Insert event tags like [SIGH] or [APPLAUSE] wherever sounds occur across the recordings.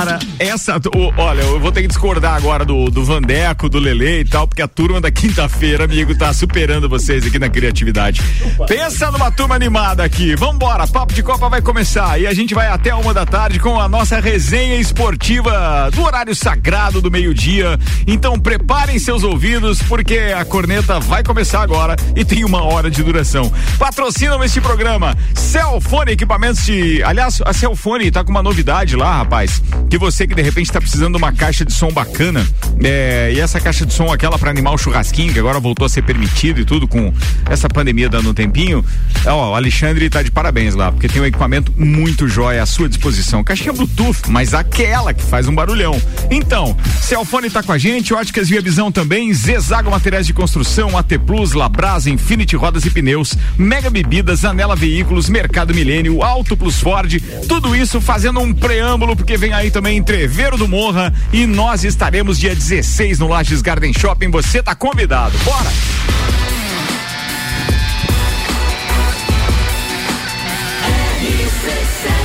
Cara, essa. o- olha, eu vou ter que discordar agora do, do Vandeco, do Lele e tal, porque a turma da quinta-feira, amigo, tá superando vocês aqui na criatividade. Pensa numa turma animada aqui. Vambora, Papo de Copa vai começar e a gente vai até uma da tarde com a nossa resenha esportiva do horário sagrado do meio-dia. Então preparem seus ouvidos, porque a corneta vai começar agora e tem uma hora de duração. Patrocinam este programa. Celfone Equipamentos de. Aliás, a Celfone tá com uma novidade lá, rapaz. Que você que de repente tá precisando de uma caixa de som bacana. é, e essa caixa de som, aquela para animar o churrasquinho, que agora voltou a ser permitido e tudo com essa pandemia dando um tempinho. Ó, o Alexandre tá de parabéns lá, porque tem um equipamento muito jóia à sua disposição. Caixinha Bluetooth, mas aquela que faz um barulhão. Então, Celfone tá com a gente, Óticas Via Visão também, Zezago Materiais de Construção, AT Plus, Labrasa, Infinity Rodas e Pneus, Mega Bebidas, Anela Veículos, Mercado Milênio, Auto Plus Ford, tudo isso fazendo um preâmbulo, porque vem aí também Entreveiro do Morra e nós estaremos dia 16 no Lages Garden Shopping. Você tá convidado. Bora!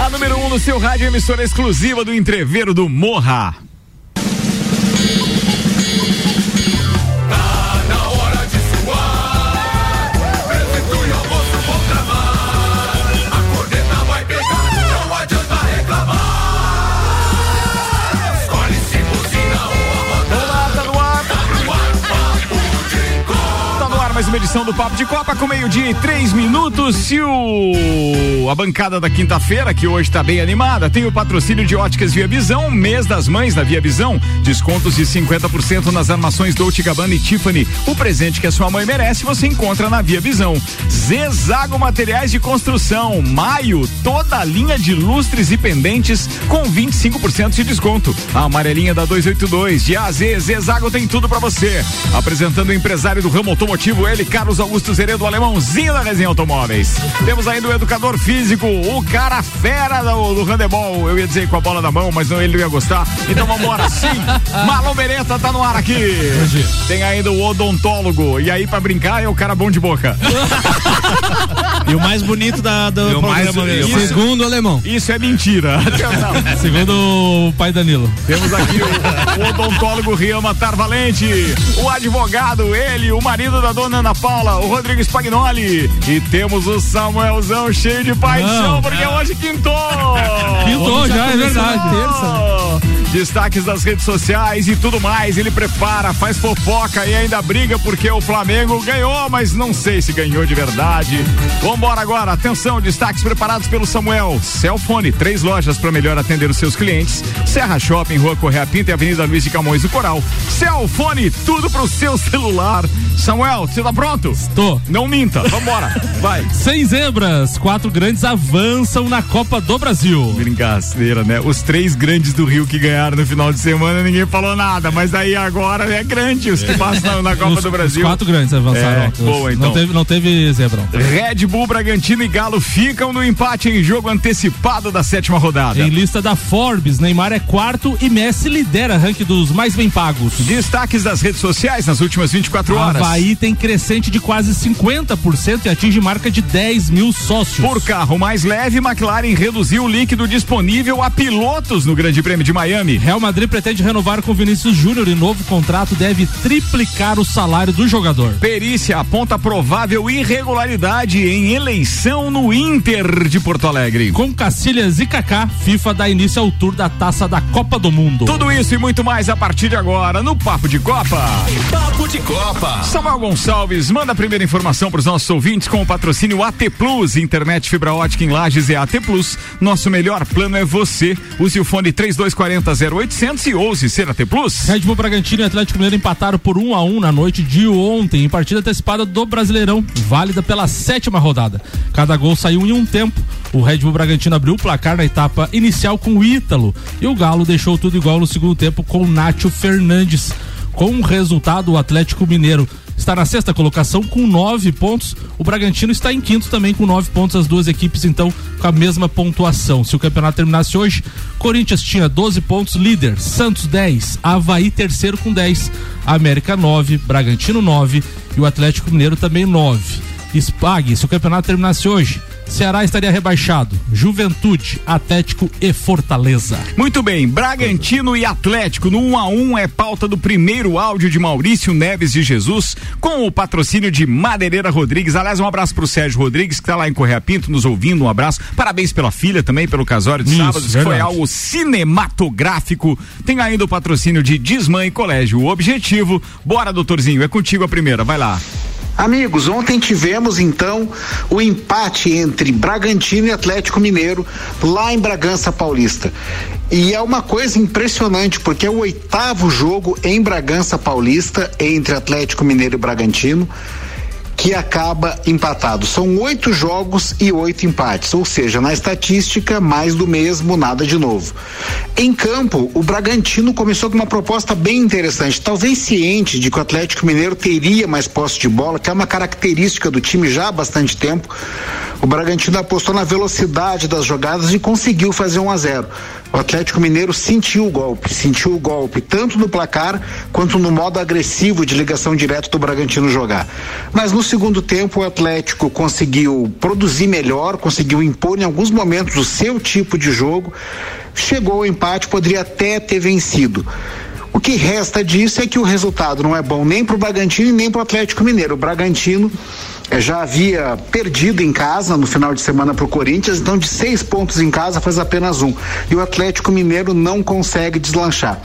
A número 1 um no seu rádio, emissora exclusiva do Entreveiro do Morra. Edição do Papo de Copa com meio-dia e três minutos. E o... a bancada da quinta-feira, que hoje tá bem animada, tem o patrocínio de óticas Via Visão, mês das mães da Via Visão. Descontos de 50% nas armações Dolce Gabbana e Tiffany. O presente que a sua mãe merece você encontra na Via Visão. Zezago Materiais de Construção. Maio, toda a linha de lustres e pendentes com 25% de desconto. A amarelinha da 282 de A a Z, Zezago tem tudo pra você. Apresentando o empresário do ramo automotivo, ele, Carlos Augusto Zeredo, alemãozinho da Resenha Automóveis. Temos ainda o educador físico, o cara fera do, do handebol. Eu ia dizer com a bola na mão, mas não, ele não ia gostar. Então vambora, [LAUGHS] sim. Marlon Beretta tá no ar aqui. Tem ainda o odontólogo. E aí, pra brincar, é o cara bom de boca. [LAUGHS] E o mais bonito da, do E o mais- programa o mesmo. mais- Segundo o alemão. Isso é mentira. [LAUGHS] Não. Segundo o pai Danilo. Temos aqui o, o odontólogo Rian Matar Valente, o advogado, ele, o marido da dona Ana Paula, o Rodrigo Spagnoli. E temos o Samuelzão cheio de paixão, Não. porque hoje quintou. Quintou, já, é verdade. Terça. Destaques das redes sociais e tudo mais. Ele prepara, faz fofoca e ainda briga porque o Flamengo ganhou, mas não sei se ganhou de verdade. Vambora agora. Atenção, destaques preparados pelo Samuel. Celfone, três lojas para melhor atender os seus clientes. Serra Shopping, Rua Correia Pinta e Avenida Luiz de Camões do Coral. Celfone, tudo pro seu celular. Samuel, você tá pronto? Tô. Não minta. Vambora. [LAUGHS] Vai. Sem zebras, quatro grandes avançam na Copa do Brasil. Brincadeira, né? Os três grandes do Rio que ganharam no final de semana, ninguém falou nada, mas aí agora é grande os que passam na, na Copa Os- do os Brasil. quatro grandes avançaram. É, Os- boa, então. Não teve, não teve teve. Red Bull, Bragantino e Galo ficam no empate em jogo antecipado da sétima rodada. Em lista da Forbes, Neymar é quarto e Messi lidera ranking dos mais bem pagos. Destaques das redes sociais nas últimas 24 horas. Havaí tem crescente de quase 50% e atinge marca de 10 mil sócios. Por carro mais leve, McLaren reduziu o líquido disponível a pilotos no Grande Prêmio de Miami. Real Madrid pretende renovar com Vinícius Júnior e novo contrato deve triplicar o salário do jogador. Perícia aponta provável irregularidade em eleição no Inter de Porto Alegre. Com Cacilhas e Kaká, FIFA dá início ao tour da taça da Copa do Mundo. Tudo isso e muito mais a partir de agora no Papo de Copa. Papo de Copa. Samuel Gonçalves, manda a primeira informação para os nossos ouvintes com o patrocínio AT Plus, internet fibra ótica em Lages é AT Plus. Nosso melhor plano é você. Use o fone 3240 0800 e ouse ser AT Plus. Red Bull Bragantino e Atlético Mineiro empataram por 1 a 1 na noite de ontem, em partida antecipada do Brasileirão, válida pela sétima rodada. Cada gol saiu em um tempo. O Red Bull Bragantino abriu o placar na etapa inicial com o Ítalo e o Galo deixou tudo igual no segundo tempo com o Nátio Fernandes. Com o resultado, o Atlético Mineiro está na sexta colocação com nove pontos. O Bragantino está em quinto também com nove pontos. As duas equipes, então, com a mesma pontuação. Se o campeonato terminasse hoje, Corinthians tinha 12 pontos, líder. Santos 10, Havaí terceiro com 10, América 9, Bragantino 9 e o Atlético Mineiro também 9. Spag, se o campeonato terminasse hoje, Ceará estaria rebaixado. Juventude, Atlético e Fortaleza. Muito bem, Bragantino e Atlético no 1 a 1 é pauta do primeiro áudio de Maurício Neves de Jesus com o patrocínio de Madeireira Rodrigues. Aliás, um abraço pro Sérgio Rodrigues que tá lá em Correia Pinto nos ouvindo. Um abraço. Parabéns pela filha também pelo casório de Isso, sábados, que foi algo cinematográfico. Tem ainda o patrocínio de Desmã e Colégio. O objetivo, bora doutorzinho, é contigo a primeira, vai lá. Amigos, ontem tivemos então o empate entre Bragantino e Atlético Mineiro lá em Bragança Paulista. E é uma coisa impressionante, porque é o oitavo jogo em Bragança Paulista entre Atlético Mineiro e Bragantino que acaba empatado. São oito jogos e oito empates, ou seja, na estatística, mais do mesmo, nada de novo. Em campo, o Bragantino começou com uma proposta bem interessante, talvez ciente de que o Atlético Mineiro teria mais posse de bola, que é uma característica do time já há bastante tempo. O Bragantino apostou na velocidade das jogadas e conseguiu fazer 1 a 0. O Atlético Mineiro sentiu o golpe, sentiu o golpe tanto no placar quanto no modo agressivo de ligação direta do Bragantino jogar. Mas no segundo tempo o Atlético conseguiu produzir melhor, conseguiu impor em alguns momentos o seu tipo de jogo, chegou ao empate, poderia até ter vencido. O que resta disso é que o resultado não é bom nem para o Bragantino e nem para o Atlético Mineiro. O Bragantino já havia perdido em casa no final de semana para o Corinthians, então de seis pontos em casa faz apenas um. E o Atlético Mineiro não consegue deslanchar.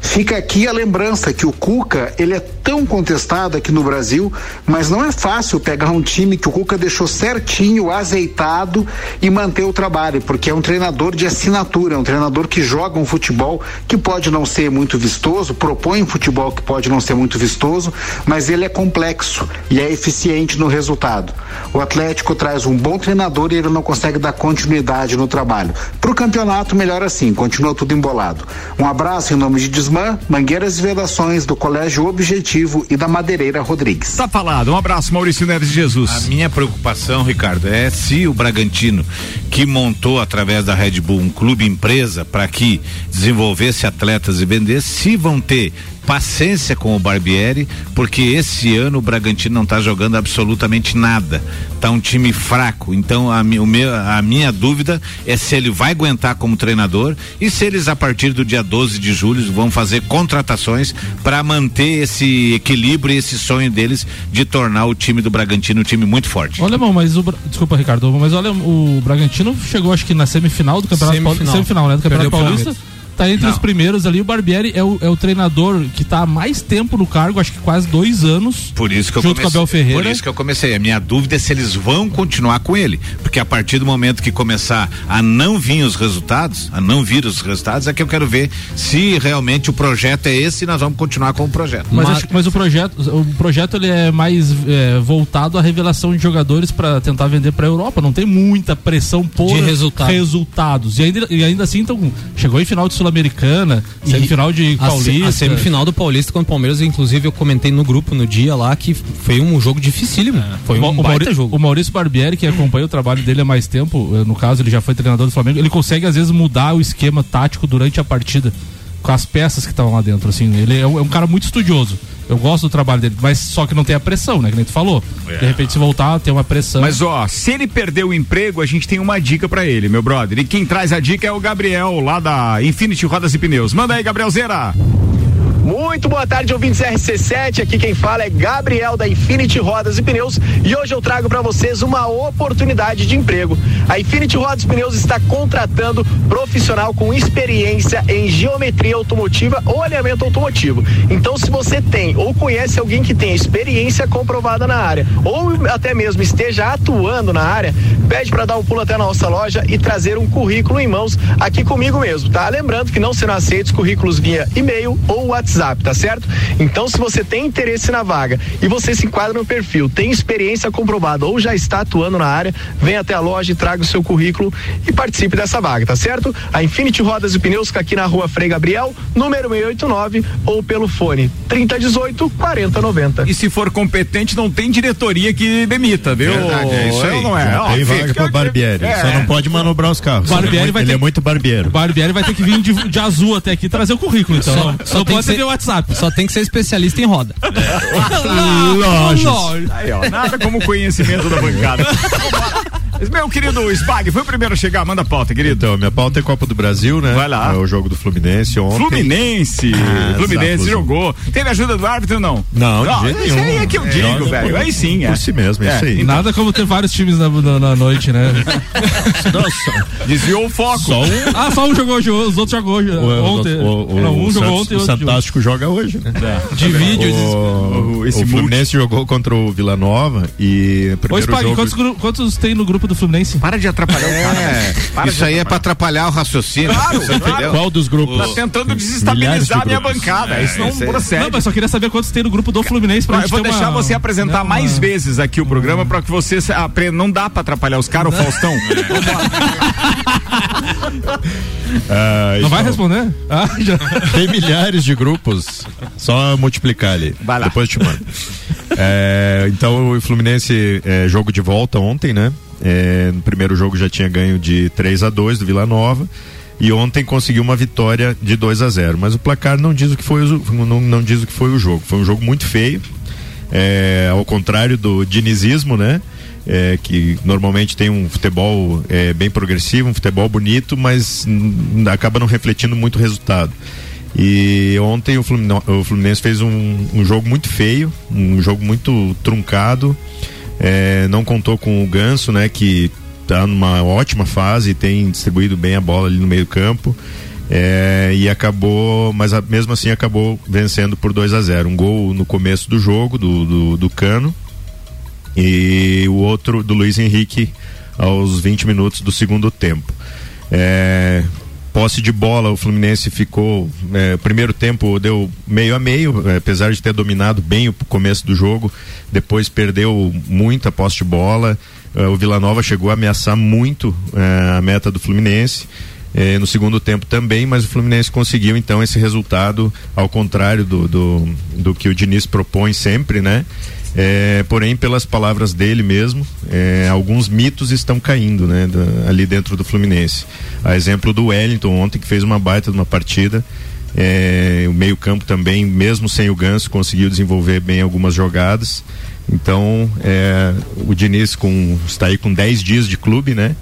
Fica aqui a lembrança que o Cuca, ele é tão contestado aqui no Brasil, mas não é fácil pegar um time que o Cuca deixou certinho, azeitado e manter o trabalho, porque é um treinador de assinatura, é um treinador que joga um futebol que pode não ser muito vistoso, propõe um futebol que pode não ser muito vistoso, mas ele é complexo e é eficiente no resultado. O Atlético traz um bom treinador e ele não consegue dar continuidade no trabalho. Para o campeonato, melhor assim, continua tudo embolado. Um abraço em nome de Desmã, Mangueiras e Vedações, do Colégio Objetivo e da Madeireira Rodrigues. Tá falado, um abraço Maurício Neves de Jesus. A minha preocupação, Ricardo, é se o Bragantino, que montou através da Red Bull um clube empresa para que desenvolvesse atletas e vendesse, se vão ter paciência com o Barbieri, porque esse ano o Bragantino não está jogando absolutamente nada. Tá um time fraco. Então a, mi- meu, a minha dúvida é se ele vai aguentar como treinador e se eles a partir do dia 12 de julho vão fazer contratações para manter esse equilíbrio e esse sonho deles de tornar o time do Bragantino um time muito forte. Olha, irmão, mas o. Desculpa, Ricardo, mas olha, o Bragantino chegou, acho que na semifinal do Campeonato Paulista. Semifinal. Semifinal, né? Do Campeonato Perdeu Paulista. Tá entre Não. os primeiros ali. O Barbieri é o, é o treinador que tá há mais tempo no cargo, acho que quase dois anos. Por isso que eu Junto com comecei, Abel Ferreira. Por isso que eu comecei. A minha dúvida é se eles vão continuar com ele, porque a partir do momento que começar a não vir os resultados, a não vir os resultados, é que eu quero ver se realmente o projeto é esse e nós vamos continuar com o projeto. Mas, Mas- mas o projeto, o projeto ele é mais é, voltado à revelação de jogadores para tentar vender para Europa. Não tem muita pressão por De resultado. resultados. E ainda, e ainda assim, então chegou em final de sul-americana, semifinal de A, Paulista. a semifinal do Paulista contra o Palmeiras, inclusive eu comentei no grupo no dia lá que foi um jogo dificílimo. Foi O um o, baita jogo. o Maurício Barbieri, que acompanha o trabalho dele há mais tempo, eh, no caso ele já foi treinador do Flamengo, ele consegue às vezes mudar o esquema tático durante a partida com as peças que estavam lá dentro, assim, ele é um, é um cara muito estudioso. Eu gosto do trabalho dele, mas só que não tem a pressão, né? Que nem tu falou. De repente, se voltar, tem uma pressão. Mas ó, se ele perder o emprego, a gente tem uma dica pra ele, meu brother. E quem traz a dica é o Gabriel, lá da Infinity Rodas e Pneus. Manda aí, Gabriel Zera. Muito boa tarde, ouvintes RC7. Aqui quem fala é Gabriel da Infinity Rodas e Pneus e hoje eu trago para vocês uma oportunidade de emprego. A Infinity Rodas e Pneus está contratando profissional com experiência em geometria automotiva ou alinhamento automotivo. Então, se você tem ou conhece alguém que tem experiência comprovada na área ou até mesmo esteja atuando na área, pede para dar um pulo até a nossa loja e trazer um currículo em mãos aqui comigo mesmo, tá? Lembrando que não serão aceitos currículos via e-mail ou WhatsApp, tá certo? Então, se você tem interesse na vaga e você se enquadra no perfil, tem experiência comprovada ou já está atuando na área, venha até a loja e traga o seu currículo e participe dessa vaga, tá certo? A Infinity Rodas e Pneus fica aqui na rua Frei Gabriel, número 689, ou pelo fone 3018 4090. E se for competente, não tem diretoria que demita, viu? Verdade, é isso aí. ou Não é? Ó, Tem vaga pro Barbieri. É. Só não pode manobrar os carros. Barbieri ele é muito, vai ele ter- é muito barbeiro. O Barbieri vai ter que vir de, de azul até aqui e trazer o currículo, então. Só- não só não tem pode que via WhatsApp. Só tem que ser especialista em roda. [LAUGHS] Lojas. Aí, ó, nada como conhecimento da bancada. [LAUGHS] Meu querido Spag, foi o primeiro a chegar, manda a pauta, querido. Então, minha pauta é Copa do Brasil, né? Vai lá. É o jogo do Fluminense ontem. Fluminense, Ah, Fluminense exato. jogou. Teve ajuda do árbitro não? Não, de jeito isso aí nenhum. é que eu É, digo, joga velho. por- Aí sim, é. por si mesmo, é isso aí. então, Nada como ter vários times na, na- na noite, né? [LAUGHS] Desviou o foco. Só um. [LAUGHS] Ah, só um jogou hoje, os outros jogou hoje, O, ontem. o, o, Não, um o jogou Santos- ontem e o outro jogou. Fantástico joga hoje, né? Divide esses- O, esse o Fluminense jogou contra o Vila Nova e Ô, Spag, jogo... quantos, quantos tem no grupo do Fluminense? Para de atrapalhar o cara. É, Para isso aí é pra atrapalhar o raciocínio. Claro, você claro. entendeu? Qual dos grupos? Tá tentando desestabilizar de a minha bancada. isso não aí. procede. Não, mas só queria saber quantos tem no grupo do Fluminense pra gente eu vou ter deixar uma- você apresentar né, uma- mais vezes aqui o programa pra que você aprenda. Não dá pra atrapalhar os caras, o Faustão. [LAUGHS] Ah, Não vai então, responder? Ah, já. Tem milhares de grupos. Só multiplicar ali. Vai lá. Depois eu te mando. É, então o Fluminense é, jogo de volta ontem, né? É, no primeiro jogo já tinha ganho de 3 a 2 do Vila Nova. E ontem conseguiu uma vitória de 2 a 0 Mas o placar não diz o que foi o, não, não diz o que foi o jogo. Foi um jogo muito feio. É, ao contrário do dinizismo, né? É, que normalmente tem um futebol é, bem progressivo, um futebol bonito, mas acaba não refletindo muito o resultado. E ontem o Fluminense, o Fluminense fez um, um jogo muito feio, um jogo muito truncado. É, não contou com o Ganso, né? Que está numa ótima fase tem distribuído bem a bola ali no meio campo. É, e acabou, mas a- mesmo assim acabou vencendo por 2 a 0 Um gol no começo do jogo do, do, do Cano e o outro do Luiz Henrique aos 20 minutos do segundo tempo. É, posse de bola, o Fluminense ficou. É, o primeiro tempo deu meio a meio, é, apesar de ter dominado bem o começo do jogo, depois perdeu muita posse de bola. É, o Vila Nova chegou a ameaçar muito é, a meta do Fluminense. No segundo tempo também, mas o Fluminense conseguiu então esse resultado, ao contrário do, do, do que o Diniz propõe sempre, né? É, porém, pelas palavras dele mesmo, é, alguns mitos estão caindo né, da- ali dentro do Fluminense. A exemplo do Wellington ontem, que fez uma baita de uma partida. É, o meio-campo também, mesmo sem o Ganso, conseguiu desenvolver bem algumas jogadas. Então, é, o Diniz com, está aí com 10 dias de clube, né?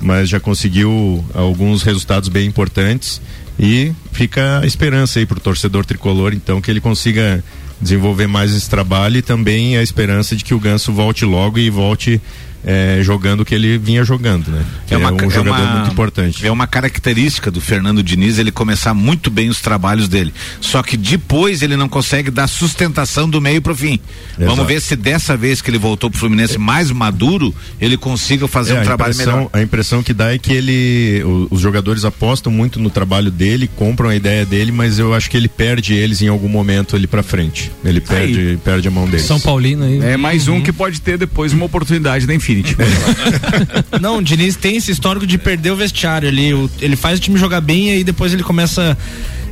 Mas já conseguiu alguns resultados bem importantes. E fica a esperança aí para o torcedor tricolor, então, que ele consiga desenvolver mais esse trabalho e também a esperança de que o Ganso volte logo e volte eh, jogando o que ele vinha jogando, né? Que é, um jogador muito importante. É uma característica do Fernando Diniz ele começar muito bem os trabalhos dele. Só que depois ele não consegue dar sustentação do meio pro fim. Exato. Vamos ver se dessa vez que ele voltou pro Fluminense mais maduro, ele consiga fazer É, um a trabalho melhor. A impressão que dá é que ele, o- os jogadores apostam muito no trabalho dele, compram a ideia dele, mas eu acho que ele perde eles em algum momento ali pra frente. Ele perde, perde a mão deles. São Paulino aí. É mais um que pode ter depois uma oportunidade da [LAUGHS] Não, o Diniz tem esse histórico de perder o vestiário ali. o- ele faz o time jogar bem e aí depois ele começa.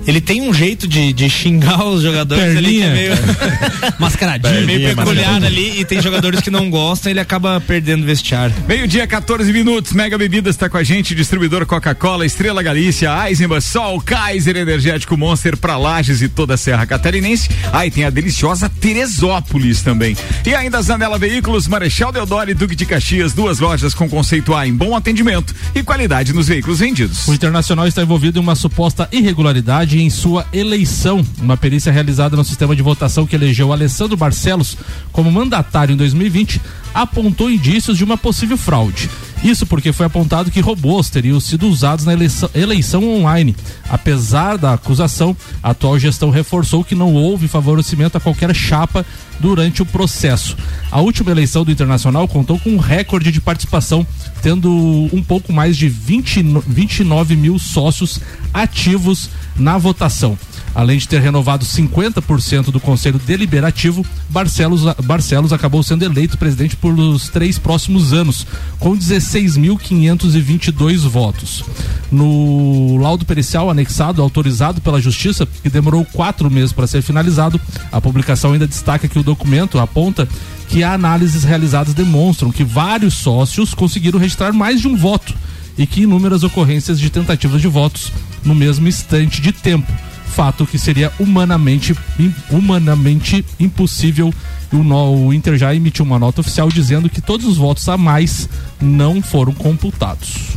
Ele tem um jeito de, de xingar os jogadores ali que é meio, [LAUGHS] Mascaradinho. é meio Perninha, peculiar mascaradinho. ali e tem jogadores que não gostam ele acaba perdendo o vestiário. Meio-dia, 14 minutos. Mega Bebidas está com a gente. Distribuidor Coca-Cola, Estrela Galícia, Eisenbach, Sol, Kaiser Energético Monster para Lages e toda a Serra Catarinense. Aí tem a deliciosa Teresópolis também. E ainda a Zanela Veículos, Marechal Deodoro e Duque de Caxias. Duas lojas com conceito A em bom atendimento e qualidade nos veículos vendidos. O Internacional está envolvido em uma suposta irregularidade em sua eleição. Uma perícia realizada no sistema de votação que elegeu Alessandro Barcelos como mandatário em 2020 apontou indícios de uma possível fraude. Isso porque foi apontado que robôs teriam sido usados na eleição, eleição online. Apesar da acusação, a atual gestão reforçou que não houve favorecimento a qualquer chapa durante o processo. A última eleição do Internacional contou com um recorde de participação, tendo um pouco mais de 20, no- 29 mil sócios ativos na votação. Além de ter renovado 50% do Conselho Deliberativo, Barcelos, Barcelos acabou sendo eleito presidente por os três próximos anos, com 16.522 votos. No laudo pericial anexado, autorizado pela Justiça, que demorou quatro meses para ser finalizado, a publicação ainda destaca que o documento aponta que análises realizadas demonstram que vários sócios conseguiram registrar mais de um voto e que inúmeras ocorrências de tentativas de votos no mesmo instante de tempo fato que seria humanamente, humanamente impossível. O Inter já emitiu uma nota oficial dizendo que todos os votos a mais não foram computados.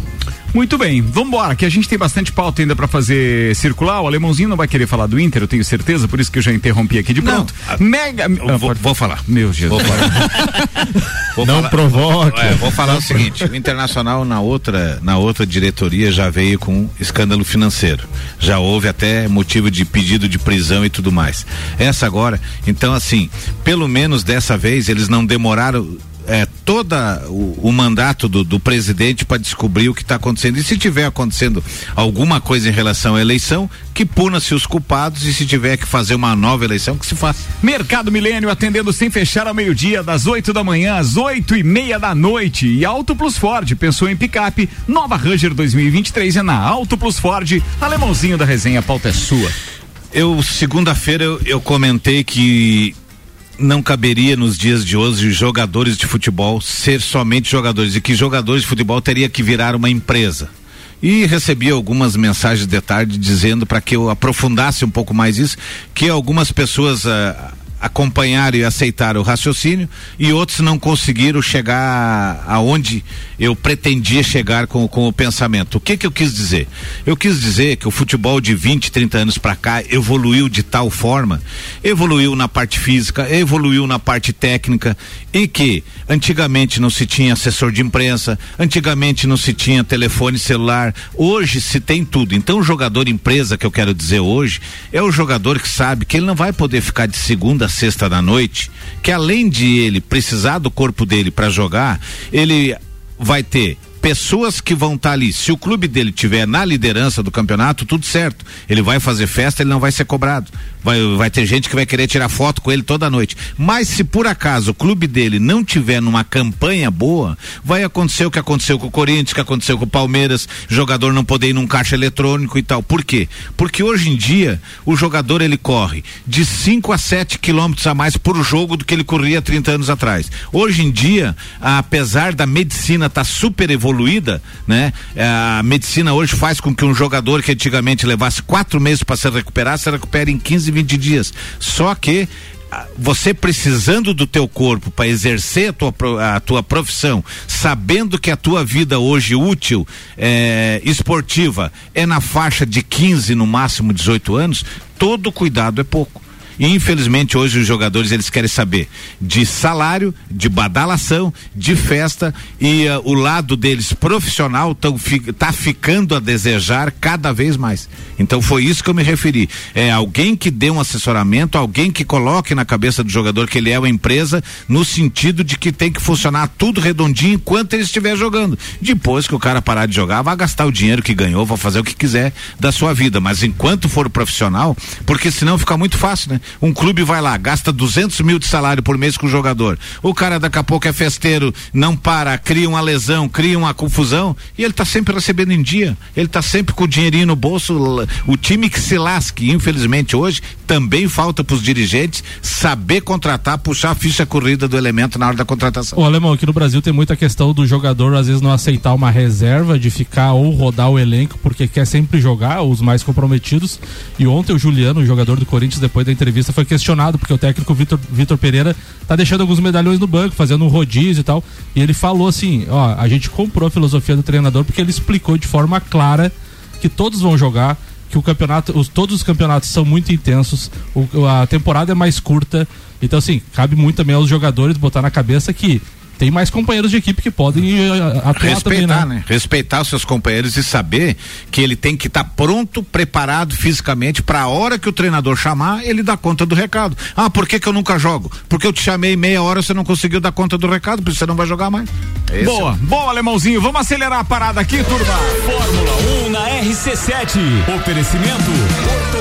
Muito bem, vambora, que a gente tem bastante pauta ainda pra fazer circular. O alemãozinho não vai querer falar do Inter, eu tenho certeza, por isso que eu já interrompi aqui de pronto. Mega. Eu Ah, vou, vou falar. Meu Jesus. Vou falar. [LAUGHS] Vou Não falar- provoque. É, vou falar o seguinte: o Internacional na outra, na outra diretoria já veio com escândalo financeiro. Já houve até motivo de pedido de prisão e tudo mais. Essa agora, então assim, pelo menos dessa vez eles não demoraram é, toda o, o mandato do, do presidente para descobrir o que está acontecendo. E se tiver acontecendo alguma coisa em relação à eleição, que puna-se os culpados e se tiver que fazer uma nova eleição, que se faça. Mercado Milênio atendendo sem fechar ao meio-dia, das 8 da manhã às 8 e meia da noite. E Auto Plus Ford, pensou em picape? Nova Ranger 2023 é na Auto Plus Ford. Alemãozinho da resenha, a pauta é sua. Eu, segunda-feira, eu, eu comentei que não caberia nos dias de hoje jogadores de futebol ser somente jogadores e que jogadores de futebol teria que virar uma empresa. E recebi algumas mensagens de tarde dizendo para que eu aprofundasse um pouco mais isso, que algumas pessoas ah, acompanharam e aceitaram o raciocínio e outros não conseguiram chegar aonde eu pretendia chegar com, com o pensamento. O que que eu quis dizer? Eu quis dizer que o futebol de 20, 30 anos para cá evoluiu de tal forma, evoluiu na parte física, evoluiu na parte técnica e que antigamente não se tinha assessor de imprensa, antigamente não se tinha telefone celular, hoje se tem tudo. Então o jogador empresa que eu quero dizer hoje é o jogador que sabe que ele não vai poder ficar de segunda sexta da noite, que além de ele precisar do corpo dele para jogar, ele vai ter pessoas que vão estar ali. Se o clube dele tiver na liderança do campeonato, tudo certo. Ele vai fazer festa, ele não vai ser cobrado. Vai, vai ter gente que vai querer tirar foto com ele toda noite. Mas se por acaso o clube dele não tiver numa campanha boa, vai acontecer o que aconteceu com o Corinthians, que aconteceu com o Palmeiras, jogador não poder ir num caixa eletrônico e tal. Por quê? Porque hoje em dia o jogador ele corre de 5 a 7 quilômetros a mais por jogo do que ele corria 30 anos atrás. Hoje em dia, apesar da medicina estar super evoluída, né? A medicina hoje faz com que um jogador que antigamente levasse quatro meses para se recuperar, se recupere em 15, 20 dias. Só que ah, você precisando do teu corpo para exercer a tua, a tua profissão, sabendo que a tua vida hoje útil, eh, esportiva, é na faixa de 15, no máximo 18 anos, todo cuidado é pouco. E infelizmente hoje os jogadores eles querem saber de salário, de badalação, de festa e ah, o lado deles profissional tão, tá ficando a desejar cada vez mais. Então foi isso que eu me referi. É alguém que dê um assessoramento, alguém que coloque na cabeça do jogador que ele é uma empresa no sentido de que tem que funcionar tudo redondinho enquanto ele estiver jogando. Depois que o cara parar de jogar, vai gastar o dinheiro que ganhou, vai fazer o que quiser da sua vida. Mas enquanto for profissional, porque senão fica muito fácil, né? Um clube vai lá, gasta 200 mil de salário por mês com o jogador. O cara daqui a pouco é festeiro, não para, cria uma lesão, cria uma confusão e ele tá sempre recebendo em dia. Ele tá sempre com o dinheirinho no bolso. O time que se lasque, infelizmente hoje, também falta pros dirigentes saber contratar, puxar a ficha corrida do elemento na hora da contratação. Ô, Alemão, aqui no Brasil tem muita questão do jogador às vezes não aceitar uma reserva, de ficar ou rodar o elenco, porque quer sempre jogar, os mais comprometidos. E ontem o Juliano, o jogador do Corinthians, depois da entrevista, foi questionado, porque o técnico Vitor, Vitor Pereira tá deixando alguns medalhões no banco, fazendo um rodízio e tal. E ele falou assim: ó, a gente comprou a filosofia do treinador porque ele explicou de forma clara que todos vão jogar, que o campeonato, os, todos os campeonatos são muito intensos, o- a temporada é mais curta. Então, assim, cabe muito também aos jogadores botar na cabeça que tem mais companheiros de equipe que podem eh, atuar também, Respeitar, né? né? Respeitar os seus companheiros e saber que ele tem que estar pronto, preparado fisicamente para a hora que o treinador chamar, ele dá conta do recado. Ah, por que que eu nunca jogo? Porque eu te chamei meia hora, você não conseguiu dar conta do recado, por isso você não vai jogar mais. Esse Boa, boa, alemãozinho. Vamos acelerar a parada aqui, turma. Fórmula 1 na RC7. Oferecimento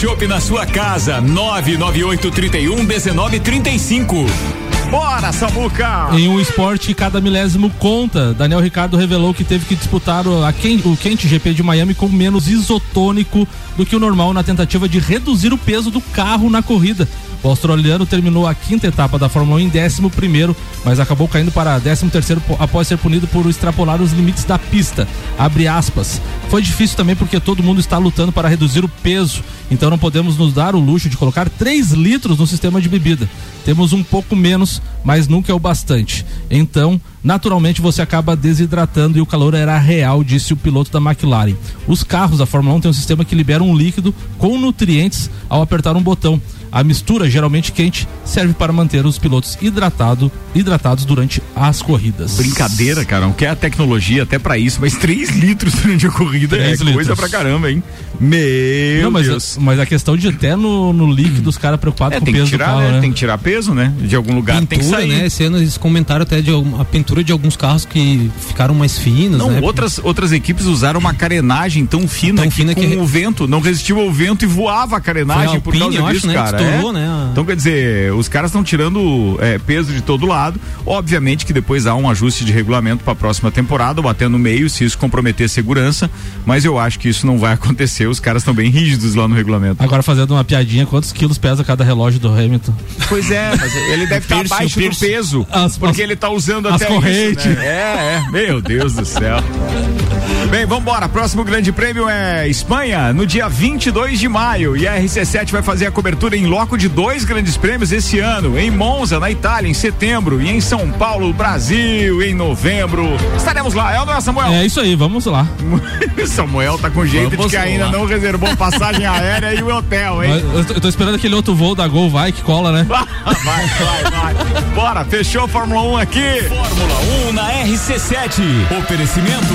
Chopp na sua casa. 99831 1935. Bora, Samuca! Em um esporte, cada milésimo conta. Daniel Ricardo revelou que teve que disputar o, a Ken- o quente GP de Miami com menos isotônico do que o normal na tentativa de reduzir o peso do carro na corrida. O australiano terminou a quinta etapa da Fórmula 1 em 11 primeiro, mas acabou caindo para 13 terceiro po- após ser punido por extrapolar os limites da pista. Abre aspas. Foi difícil também porque todo mundo está lutando para reduzir o peso, então não podemos nos dar o luxo de colocar 3 litros no sistema de bebida. Temos um pouco menos, mas nunca é o bastante. Então, naturalmente você acaba desidratando e o calor era real, disse o piloto da McLaren. Os carros da Fórmula 1 têm um sistema que libera um líquido com nutrientes ao apertar um botão. A mistura, geralmente quente, serve para manter os pilotos hidratado, hidratados durante as corridas. Brincadeira, cara. Não quer a tecnologia até pra isso, mas 3 [LAUGHS] litros durante a corrida é Três coisa litros. pra caramba, hein? Meu Não, mas, Deus. mas a questão de até no, no líquido os caras preocupados É, com o tem que peso tirar, do carro, né? né? Tem que tirar peso, né? De algum lugar tem que pintura, sair. né? Esse ano eles comentaram até de a pintura de alguns carros que ficaram mais finos, Não, né? outras, outras equipes usaram uma carenagem tão fina, Tão que fina com que- o vento, não resistiu ao vento e voava a carenagem Foi a por Alpine, causa eu acho, disso, né, que cara. Estourou, é. né, Então, quer dizer, os caras estão tirando é, peso de todo lado. Obviamente que depois há um ajuste de regulamento para a próxima temporada, bater no meio, se isso comprometer a segurança, mas eu acho que isso não vai [LAUGHS] acontecer. Os caras estão bem rígidos lá no regulamento. Agora fazendo uma piadinha, quantos quilos pesa cada relógio do Hamilton? Pois é, mas [LAUGHS] ele deve estar Piercing, abaixo do peso, As- porque as- ele está usando as até isso, correntes. né? É, é. Meu Deus do céu. Bem, vamos embora. Próximo grande prêmio é Espanha, no dia 22 de maio. E a RC7 vai fazer a cobertura em loco de dois grandes prêmios esse ano. Em Monza, na Itália, em setembro. E em São Paulo, Brasil, em novembro. Estaremos lá, é ou não é, Samuel? É isso aí, vamos lá. [LAUGHS] Samuel tá com jeito Vamos de que ainda lá. não reservou passagem aérea e o hotel, hein? Mas Eu tô, eu tô esperando aquele outro voo da Gol, vai, que cola, né? [LAUGHS] Vai, vai, vai. Bora, fechou a Fórmula 1 aqui. Fórmula 1 na RC7. Oferecimento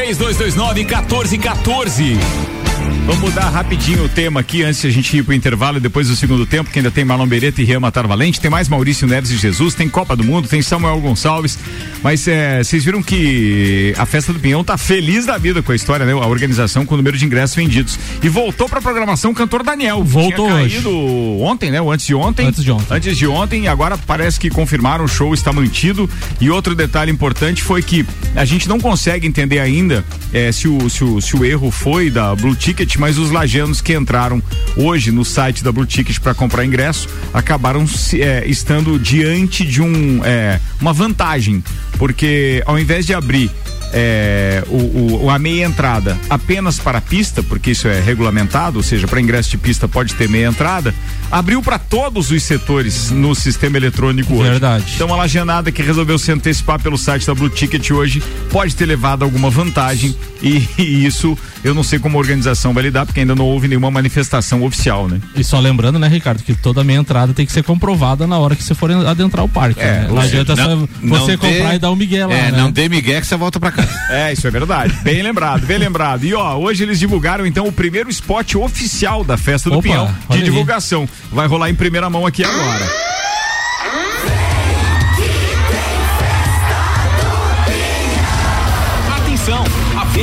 3229 1414. Vamos mudar rapidinho o tema aqui antes de a gente ir pro intervalo e depois do segundo tempo, que ainda tem Marlon Beretta e Rian Matar Valente, tem mais Maurício Neves e Jesus, tem Copa do Mundo, tem Samuel Gonçalves. Mas é, vocês viram que a festa do Pinhão tá feliz da vida com a história, né? A organização com o número de ingressos vendidos. E voltou pra programação o cantor Daniel. Voltou Tinha hoje. caído ontem, né? Ou antes de ontem. Antes de ontem. Antes de ontem, e agora parece que confirmaram o show está mantido. E outro detalhe importante foi que a gente não consegue entender ainda eh, se, o, se, o, se o erro foi da Blue Ticket, mas os lajanos que entraram hoje no site da Blue Ticket para comprar ingresso acabaram se, eh, estando diante de um, eh, uma vantagem, porque ao invés de abrir é, o, o- a meia entrada apenas para a pista, porque isso é regulamentado, ou seja, para ingresso de pista pode ter meia entrada, abriu para todos os setores no sistema eletrônico hoje. Verdade. Então a lajanada que resolveu se antecipar pelo site da Blue Ticket hoje pode ter levado alguma vantagem e, e isso eu não sei como a organização vai lidar, porque ainda não houve nenhuma manifestação oficial, né? E só lembrando, né, Ricardo, que toda meia entrada tem que ser comprovada na hora que você for adentrar o parque. É, né? Não adianta só você comprar e dar um migué lá, É, né? não dê migué que você volta pra casa. É, isso é verdade. Bem lembrado, bem lembrado. E ó, hoje eles divulgaram então o primeiro spot oficial da festa do Opa, Pinhão de olha aí. divulgação. Vai rolar em primeira mão aqui agora.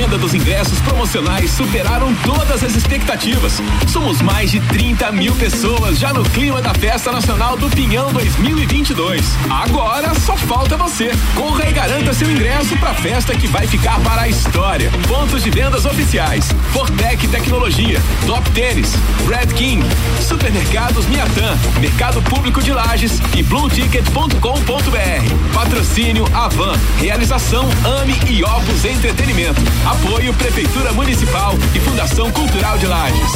Venda dos ingressos promocionais superaram todas as expectativas. Somos mais de 30 mil pessoas já no clima da Festa Nacional do Pinhão 2022. Agora só falta você. Corra e garanta seu ingresso para a festa que vai ficar para a história. Pontos de vendas oficiais: Fortec Tecnologia, Top Tênis, Red King, Supermercados Miatã, Mercado Público de Lages e BlueTicket.com.br. Patrocínio Avan. Realização AME e Opus Entretenimento. Apoio Prefeitura Municipal e Fundação Cultural de Lages.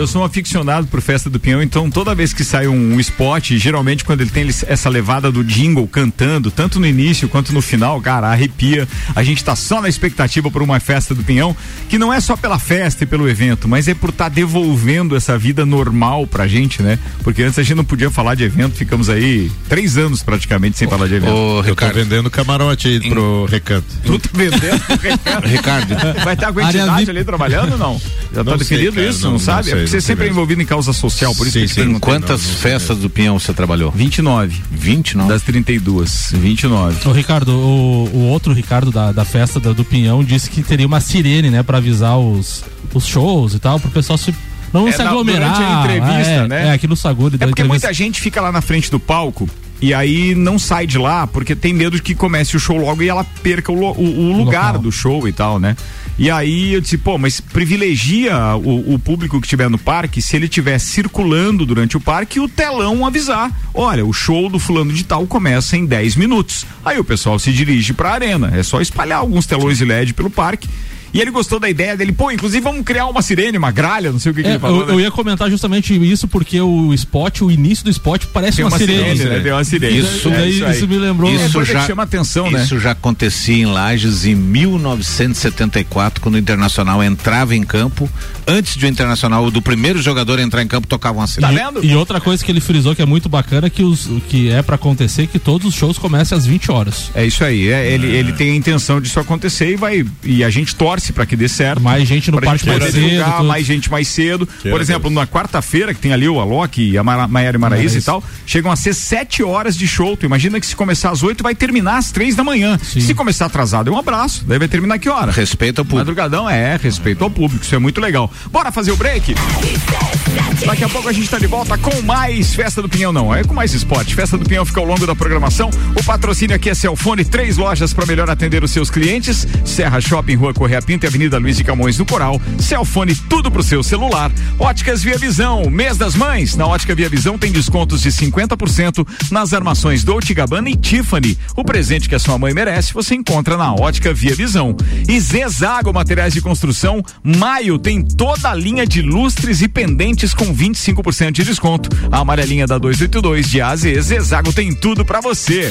Eu sou um aficionado por Festa do Pinhão, então toda vez que sai um, um spot, geralmente quando ele tem essa levada do jingle cantando, tanto no início quanto no final, cara, arrepia. A gente tá só na expectativa por uma Festa do Pinhão, que não é só pela festa e pelo evento, mas é por estar tá devolvendo essa vida normal pra gente, né? Porque antes a gente não podia falar de evento, ficamos aí três anos praticamente sem falar de evento. Ô, Eu tô vendendo camarote aí pro recanto. Tu tá vendendo pro recanto? [LAUGHS] Ricardo. Vai estar com a entidade ali trabalhando ou não? Já tá Não sei, definido cara, isso, não- não, não sabe? sei, é porque você não sei sempre é envolvido em causa social, por isso Sim, que sim. Quantas festas do Pinhão você trabalhou? 29. 29. Das 32. 29. Ô, Ricardo, o, o outro Ricardo da, da festa da- do Pinhão disse que teria uma sirene, né, pra avisar os, os shows e tal, pro pessoal se não É, se na- aglomerar. durante a entrevista, é, né? É, aqui no Saguri, É porque entrevista. muita gente fica lá na frente do palco e aí não sai de lá porque tem medo de que comece o show logo e ela perca o, o- o lugar local. do show e tal, né? E aí eu disse, pô, mas privilegia o, o público que estiver no parque se ele estiver circulando durante o parque o telão avisar, olha, o show do fulano de tal começa em 10 minutos. Aí o pessoal se dirige pra arena, é só espalhar alguns telões de LED pelo parque. E ele gostou da ideia dele, pô, inclusive vamos criar uma sirene, uma gralha, não sei o que, que É, ele falou. eu, né? eu ia comentar justamente isso porque o spot, o início do spot parece Tem uma, uma sirene. sirene, né? Tem uma sirene. Isso, É, daí, isso isso, aí. me lembrou. É Isso que já chama atenção, né? Isso já acontecia em Lages em 1974, quando o Internacional entrava em campo. Antes de o Internacional, do primeiro jogador entrar em campo, tocava uma Tá sirene. vendo? E outra coisa que ele frisou que é muito bacana é que, os, que é pra acontecer que todos os shows comecem às 20 horas. É isso aí, é, ele, ele tem a intenção disso acontecer e vai e a gente torce pra que dê certo. Mais gente no parque mais cedo. tudo. mais gente mais cedo. Queira Por exemplo, Deus. na quarta-feira, que tem ali o Alok e a Maiara e Maraíza e tal, chegam a ser sete horas de show. Tu imagina que se começar às oito vai terminar às três da manhã. Sim. Se começar atrasado, é um abraço. Daí vai terminar que hora? Respeita o público. Madrugadão é, respeito ao público, isso é muito legal. Bora fazer o break? Daqui a pouco a gente tá de volta com mais Festa do Pinhão, não, é com mais esporte. Festa do Pinhão fica ao longo da programação. O patrocínio aqui é Celfone, três lojas para melhor atender os seus clientes. Serra Shopping, Rua Correia Pinto e Avenida Luiz de Camões do Coral. Celfone, tudo pro seu celular. Óticas Via Visão, mês das mães. Na Ótica Via Visão tem descontos de 50% nas armações Dolce Gabbana e Tiffany. O presente que a sua mãe merece, você encontra na Ótica Via Visão. E Zezago Materiais de Construção, maio tem toda a linha de lustres e pendentes com 25% de desconto. A amarelinha da 282 de A a Z, Zezago tem tudo pra você.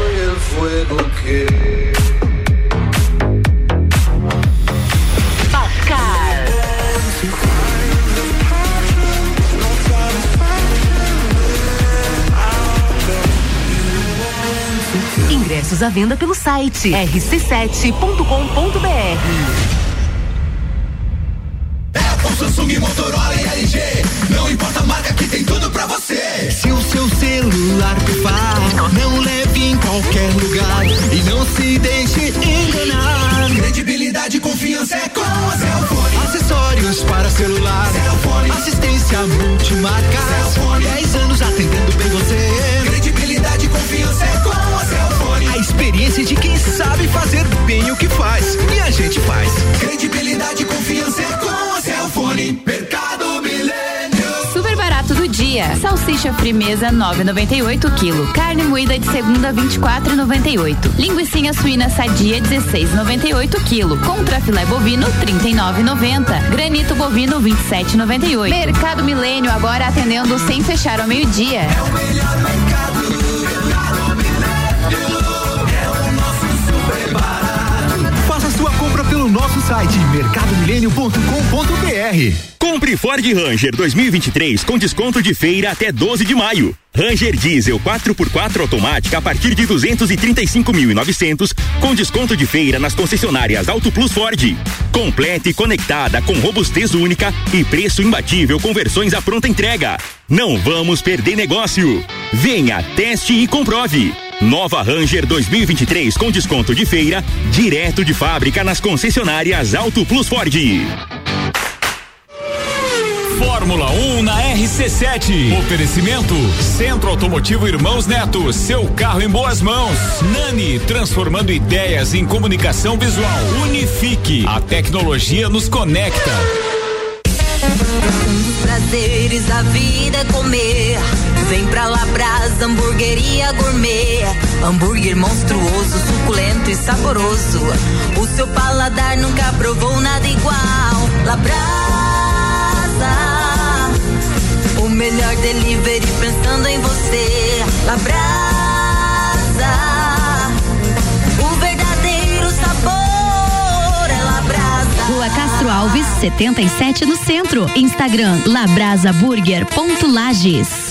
Ingressos à venda pelo site rc7.com.br. Samsung, Motorola e LG. Não importa a marca que tem tudo pra você. Se o seu celular pifar, não leve em qualquer lugar e não se deixe enganar. Credibilidade e confiança é com a Cellfone. Acessórios para celular. Cellfone. Assistência multimarca. Cellfone. 10 anos atendendo bem você. Credibilidade e confiança é com a Cellfone. A experiência de quem sabe fazer bem o que faz. E a gente faz. Credibilidade e confiança é com a Cellfone. Mercado Milênio. Super barato do dia. Salsicha frimeza 9,98 kg. Carne moída de segunda 24,98. Linguiça suína sadia 16,98 kg. Contra filé bovino 39,90. Granito bovino 27,98. Mercado Milênio agora atendendo sem fechar ao meio-dia. Faça site mercadomilênio.com.br. Compre Ford Ranger 2023 com desconto de feira até 12 de maio. Ranger Diesel 4x4 automática a partir de 235.900 com desconto de feira nas concessionárias Auto Plus Ford. Completa e conectada com robustez única e preço imbatível com versões à pronta entrega. Não vamos perder negócio. Venha, teste e comprove. Nova Ranger 2023 com desconto de feira, direto de fábrica nas concessionárias Auto Plus Ford. Fórmula 1 na RC7. Oferecimento Centro Automotivo Irmãos Neto. Seu carro em boas mãos. Nani, transformando ideias em comunicação visual. Unifique. A tecnologia nos conecta. Um dos prazeres da vida é comer. Vem pra Labrasa, hamburgueria gourmet. Hambúrguer monstruoso, suculento e saboroso. O seu paladar nunca provou nada igual. Labrasa, o melhor delivery pensando em você. Labrasa, o verdadeiro sabor é Labrasa. Rua Castro Alves, 77 no centro. Instagram labrasaburger.lages.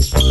Thank you.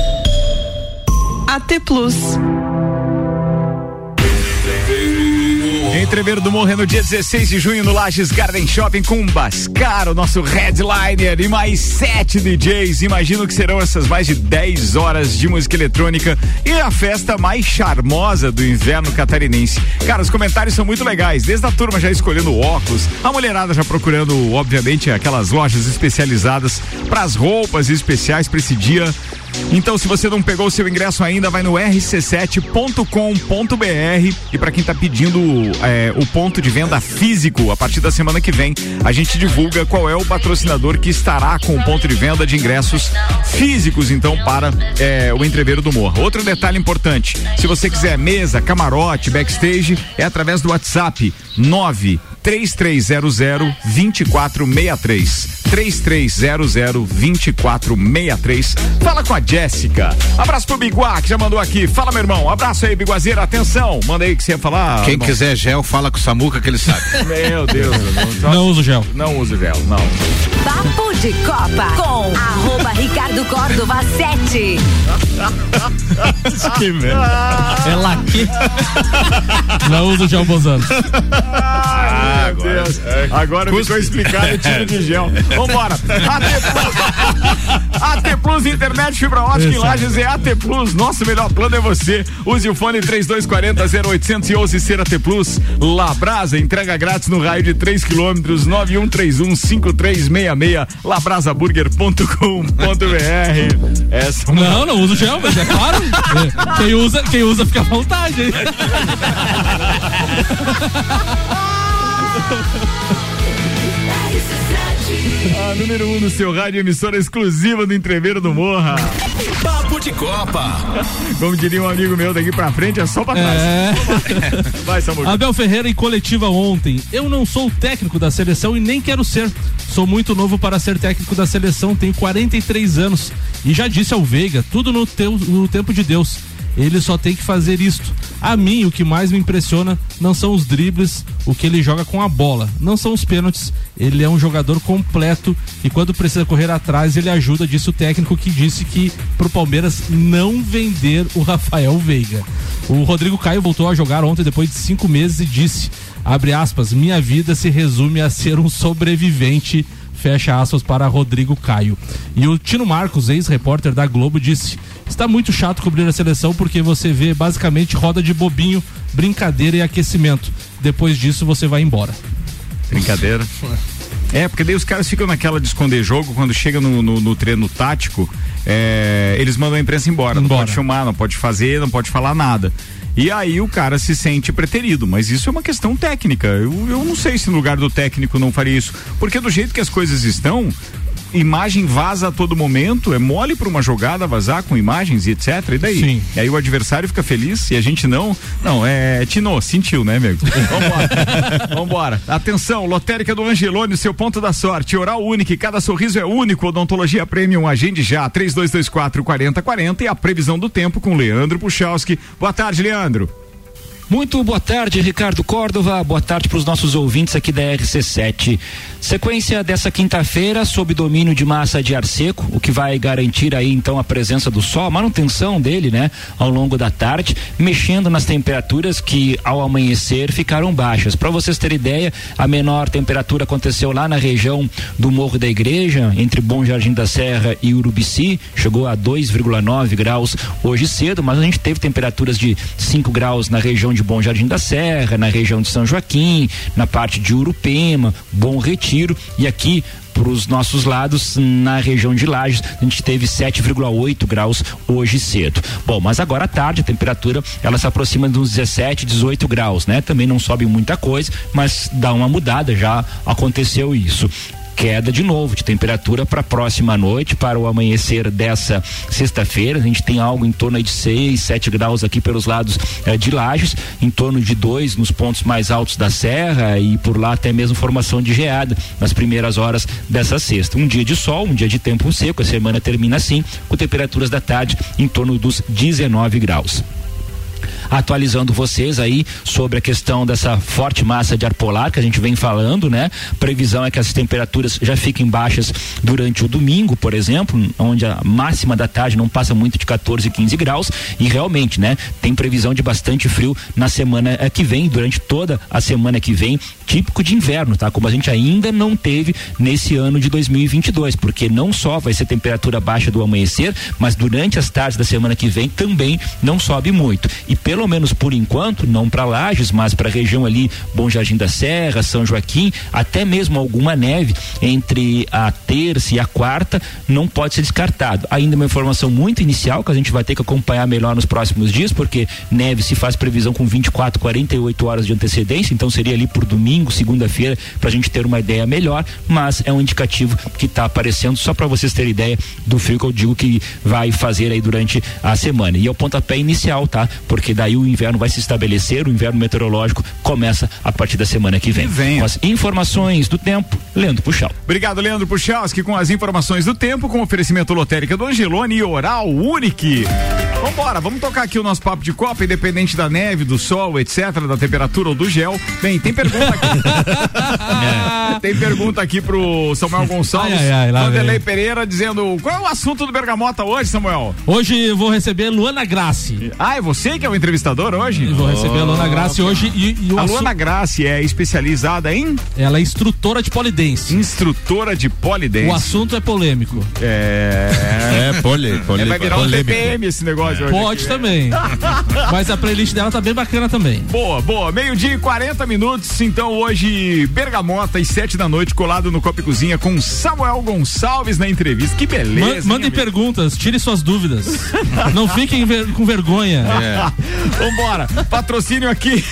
AT Plus. Entreveiro do Morro é no dia 16 de junho no Lages Garden Shopping com Bascar, o nosso headliner e mais sete DJs. Imagino que serão essas mais de 10 horas de música eletrônica e a festa mais charmosa do inverno catarinense. Cara, os comentários são muito legais, desde a turma já escolhendo óculos, a mulherada já procurando, obviamente, aquelas lojas especializadas para as roupas especiais para esse dia. Então, se você não pegou o seu ingresso ainda, vai no rc7.com.br e para quem tá pedindo é, o ponto de venda físico, a partir da semana que vem, a gente divulga qual é o patrocinador que estará com o ponto de venda de ingressos físicos, então, para é, o entreveiro do Morro. Outro detalhe importante: se você quiser mesa, camarote, backstage, é através do WhatsApp 9 3300 2463. 3300 2463. Fala com a Jéssica. Abraço pro Biguá, que já mandou aqui. Fala, meu irmão. Abraço aí, Biguazeira. Atenção. Manda aí que você ia falar. Quem irmão. quiser gel, fala com o Samuca que ele sabe. [LAUGHS] Meu Deus. Não uso gel. Não uso gel, não. Papo de Copa com arroba Ricardo Córdova 7. [LAUGHS] que merda. É laque. Não uso gel bozano. Ah, agora. Deus. Agora ficou explicado o tiro de gel. [LAUGHS] Vambora. AT Plus. AT Plus Internet Fibra Ótica em Isso. Lages é AT Plus. Nosso melhor plano é você. Use o fone 3240 0811 ser AT Plus. Labrasa, entrega grátis no raio de 3 quilômetros 9131 5366 labrasaburger.com.br. Essa Não, não uso gel, mas é claro. É, [LAUGHS] Quem usa, quem usa fica à vontade. hein? [LAUGHS] A número 1 um no seu rádio, emissora exclusiva do Entreveiro do Morra. Papo de Copa. [LAUGHS] Como diria um amigo meu daqui pra frente, é só pra trás. É. [LAUGHS] Vai, Samuel. Abel Ferreira em coletiva ontem. Eu não sou o técnico da seleção e nem quero ser. Sou muito novo para ser técnico da seleção, tenho 43 anos. E já disse ao Veiga, tudo no, teu, no tempo de Deus. Ele só tem que fazer isto. A mim, o que mais me impressiona não são os dribles, o que ele joga com a bola, não são os pênaltis. Ele é um jogador completo e quando precisa correr atrás, ele ajuda, disse o técnico que disse que pro Palmeiras não vender o [LAUGHS] Rafael Veiga. O Rodrigo Caio voltou a jogar ontem depois de cinco meses e disse: abre aspas, minha vida se resume a ser um sobrevivente fecha aspas para Rodrigo Caio. E o Tino Marcos, ex-repórter da Globo, disse: Está muito chato cobrir a seleção porque você vê basicamente roda de bobinho, brincadeira e aquecimento. Depois disso você vai embora. Brincadeira. É, porque daí os caras ficam naquela de esconder jogo, quando chega no, no, no treino tático, é, eles mandam a imprensa embora. Não pode filmar, não pode fazer, não pode falar nada. E aí o cara se sente preterido, mas isso é uma questão técnica. Eu, eu não sei se no lugar do técnico não faria isso. Porque do jeito que as coisas estão, imagem vaza a todo momento, é mole para uma jogada vazar com imagens e etc. E daí? Sim. E aí o adversário fica feliz e a gente não. Não, é. Tino, sentiu, né, amigo? [LAUGHS] Vambora. Vambora. Atenção, lotérica do Angelone, seu ponto da sorte. Oral único, cada sorriso é único. Odontologia Premium, agende já. 3224 4040 e a previsão do tempo com Leandro Puchalski. Boa tarde, Leandro. Muito boa tarde, Ricardo Córdova. Boa tarde para os nossos ouvintes aqui da RC7. Sequência dessa quinta-feira, sob domínio de massa de ar seco, o que vai garantir aí então a presença do sol, a manutenção dele, né, ao longo da tarde, mexendo nas temperaturas que ao amanhecer ficaram baixas. Para vocês terem ideia, a menor temperatura aconteceu lá na região do Morro da Igreja, entre Bom Jardim da Serra e Urubici, chegou a 2,9 graus hoje cedo, mas a gente teve temperaturas de 5 graus na região de Bom Jardim da Serra, na região de São Joaquim, na parte de Urupema, Bom Retiro e aqui para os nossos lados, na região de Lages, a gente teve 7,8 graus hoje cedo. Bom, mas agora à tarde a temperatura ela se aproxima dos 17, 18 graus, né? Também não sobe muita coisa, mas dá uma mudada, já aconteceu isso queda de novo de temperatura para a próxima noite, para o amanhecer dessa sexta-feira. A gente tem algo em torno de 6, 7 graus aqui pelos lados eh, de Lages, em torno de 2 nos pontos mais altos da serra e por lá até mesmo formação de geada nas primeiras horas dessa sexta. Um dia de sol, um dia de tempo seco, a semana termina assim, com temperaturas da tarde em torno dos 19 graus atualizando vocês aí sobre a questão dessa forte massa de ar polar que a gente vem falando, né? Previsão é que as temperaturas já fiquem baixas durante o domingo, por exemplo, onde a máxima da tarde não passa muito de 14, 15 graus e realmente, né? Tem previsão de bastante frio na semana eh, que vem, durante toda a semana que vem, típico de inverno, tá? Como a gente ainda não teve nesse ano de 2022, porque não só vai ser temperatura baixa do amanhecer, mas durante as tardes da semana que vem também não sobe muito. E pelo menos por enquanto, não para Lages, mas para a região ali, Bom Jardim da Serra, São Joaquim, até mesmo alguma neve entre a terça e a quarta, não pode ser descartado. Ainda uma informação muito inicial que a gente vai ter que acompanhar melhor nos próximos dias, porque neve se faz previsão com 24, 48 horas de antecedência, então seria ali por domingo, segunda-feira, para a gente ter uma ideia melhor, mas é um indicativo que está aparecendo só para vocês terem ideia do frio que eu digo que vai fazer aí durante a semana. E é o pontapé inicial, tá? Porque daí o inverno vai se estabelecer, o inverno meteorológico começa a partir da semana que vem. vem. Com as informações do tempo, Leandro Puxal. Obrigado, Leandro Puchalski, com as informações do tempo, com oferecimento lotérica do Angelone e Oral Unique. Vambora, vamos tocar aqui o nosso papo de copa, independente da neve, do sol, etc., da temperatura ou do gel. Bem, tem pergunta aqui. É, [LAUGHS] tem pergunta aqui pro Samuel Gonçalves, Ai, ai, Vanderlei vem. Pereira, dizendo qual é o assunto do Bergamota hoje, Samuel? Hoje eu vou receber Luana Graci. Ah, é você que é o entrevistador hoje? Eu vou receber a Luana Graci hoje e, e o A Luana Graci é especializada em Ela é instrutora de polidense. instrutora de polidense. O assunto é polêmico. É. É, poli, poli, É, vai virar um polêmico. TPM esse negócio hoje. Pode aqui, também. [LAUGHS] Mas a playlist dela tá bem bacana também. Boa, boa. Meio-dia e 40 minutos. Então, hoje, Bergamota, às 7 da noite, colado no Copa e Cozinha com Samuel Gonçalves na entrevista. Que beleza. Ma- hein, mandem amigo? perguntas, tire suas dúvidas. [LAUGHS] Não fiquem ver- com vergonha. [LAUGHS] É. Vambora, patrocínio aqui.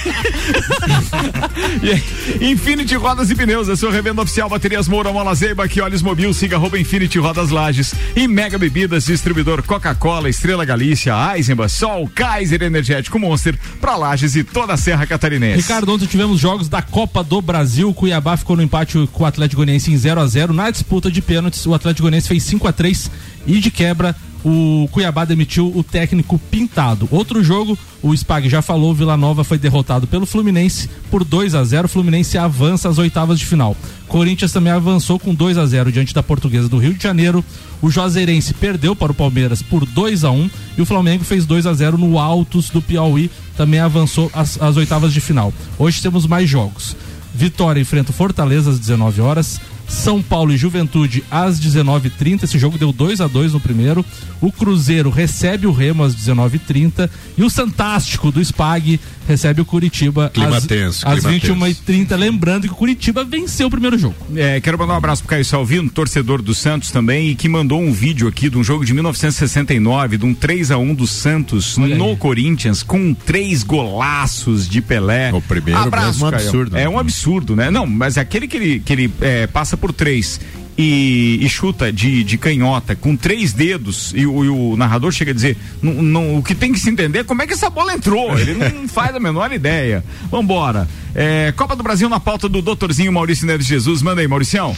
E- Infinity Rodas e Pneus, a sua revenda oficial Baterias Moura, Mola Zeiba, que olhos mobil, siga arroba Infinity Rodas Lages e Mega Bebidas, distribuidor Coca-Cola, Estrela Galícia, Eisenbach, Sol, Kaiser Energético Monster, pra Lages e toda a Serra Catarinense. Ricardo, ontem tivemos jogos da Copa do Brasil. Cuiabá ficou no empate com o Atlético Goianiense em 0 a 0 Na disputa de pênaltis, o Atlético Goianiense fez 5 a 3 e de quebra o Cuiabá demitiu o técnico Pintado. Outro jogo, o Spag já falou, Vila Nova foi derrotado pelo Fluminense por 2 a 0 O Fluminense avança às oitavas de final. Corinthians também avançou com 2 a 0 diante da Portuguesa do Rio de Janeiro. O Juazeirense perdeu para o Palmeiras por 2 a 1 e o Flamengo fez 2 a 0 no Altos do Piauí, também avançou às, às oitavas de final. Hoje temos mais jogos. Vitória enfrenta o Fortaleza às 19 horas. São Paulo e Juventude às 19h30. Esse jogo deu 2 a 2 no primeiro. O Cruzeiro recebe o Remo às 19h30. E o Santástico do Spag recebe o Curitiba Clima às, tenso, às clima 21h30. Lembrando que o Curitiba venceu o primeiro jogo. É, quero mandar um abraço pro Caio Salvino, torcedor do Santos também, e que mandou um vídeo aqui de um jogo de 1969, de um 3 a 1 do Santos no Corinthians, com três golaços de Pelé. O primeiro mesmo um Caio. absurdo, É né? um absurdo, né? Não, mas é aquele que ele, que ele é, passa por três. E, e chuta de, de canhota com três dedos e o, e o narrador chega a dizer não, não, o que tem que se entender é como é que essa bola entrou. Ele não faz a menor ideia. Vambora. É, Copa do Brasil na pauta do doutorzinho Maurício Neves Jesus. Manda aí Mauricião.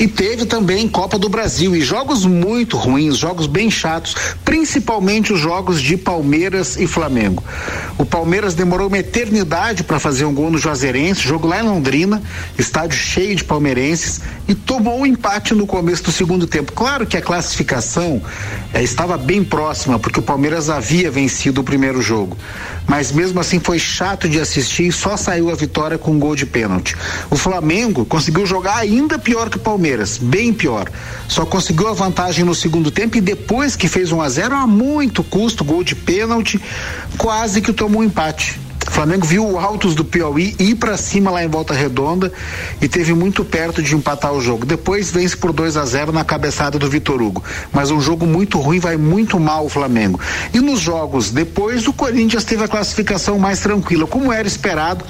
E teve também Copa do Brasil e jogos muito ruins, jogos bem chatos, principalmente os jogos de Palmeiras e Flamengo. O Palmeiras demorou uma eternidade para fazer um gol no Juazeirense, jogo lá em Londrina, estádio cheio de palmeirenses e tomou um empate no começo do segundo tempo. Claro que a classificação eh, estava bem próxima, porque o Palmeiras havia vencido o primeiro jogo. Mas mesmo assim foi chato de assistir e só saiu a vitória com um gol de pênalti. O Flamengo conseguiu jogar ainda pior que o Palmeiras, bem pior. Só conseguiu a vantagem no segundo tempo e depois que fez 1 a 0 a muito custo, gol de pênalti, quase que tomou um empate. O Flamengo viu o Altos do Piauí ir para cima lá em Volta Redonda e teve muito perto de empatar o jogo. Depois vence por 2 a 0 na cabeçada do Vitor Hugo. Mas um jogo muito ruim, vai muito mal o Flamengo. E nos jogos depois, o Corinthians teve a classificação mais tranquila, como era esperado.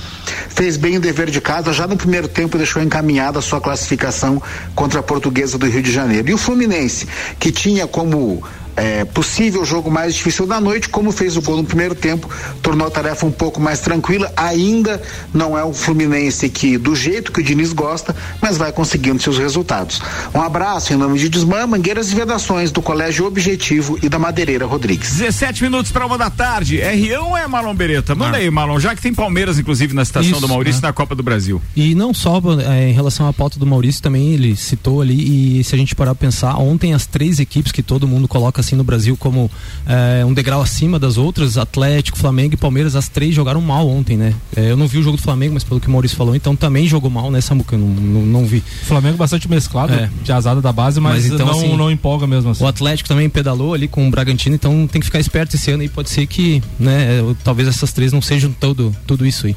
Fez bem o dever de casa, já no primeiro tempo deixou encaminhada a sua classificação contra a Portuguesa do Rio de Janeiro. E o Fluminense, que tinha como é, possível jogo mais difícil da noite, como fez o gol no primeiro tempo, tornou a tarefa um pouco mais tranquila. Ainda não é o Fluminense que, do jeito que o Diniz gosta, mas vai conseguindo seus resultados. Um abraço em nome de Desmã, Mangueiras e Vedações, do Colégio Objetivo e da Madeireira Rodrigues. 17 minutos para uma da tarde. É Rião ou é Marlon Beretta? Manda aí, Marlon, já que tem Palmeiras, inclusive, na citação Isso, do Maurício né? na Copa do Brasil. E não só é, em relação à pauta do Maurício, também ele citou ali, e se a gente parar pra pensar, ontem as três equipes que todo mundo coloca assim no Brasil como é, um degrau acima das outras, Atlético, Flamengo e Palmeiras, as três jogaram mal ontem, né? É, eu não vi o jogo do Flamengo, mas pelo que o Maurício falou, então também jogou mal, né, Samuca? Eu Não, não, não vi. Flamengo bastante mesclado, É. de azada da base, mas, então, não, assim, não empolga mesmo assim. O Atlético também pedalou ali com o Bragantino, então tem que ficar esperto esse ano e pode ser que, né, talvez essas três não sejam todo, tudo isso aí.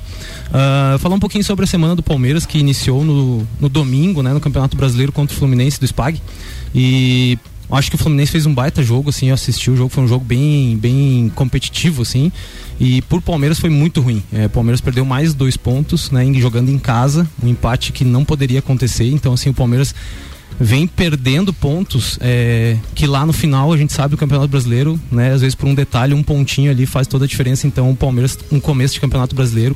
Ah, falar um pouquinho sobre a semana do Palmeiras que iniciou no, no domingo, né, no Campeonato Brasileiro contra o Fluminense do Spag. E acho que o Fluminense fez um baita jogo, assim, eu assisti o jogo, foi um jogo bem, bem competitivo, assim. E por Palmeiras foi muito ruim. É, Palmeiras perdeu mais dois pontos, né, jogando em casa, um empate que não poderia acontecer. Então, assim, o Palmeiras vem perdendo pontos é, que lá no final a gente sabe o Campeonato Brasileiro, né? Às vezes por um detalhe, um pontinho ali faz toda a diferença. Então o Palmeiras, um começo de Campeonato Brasileiro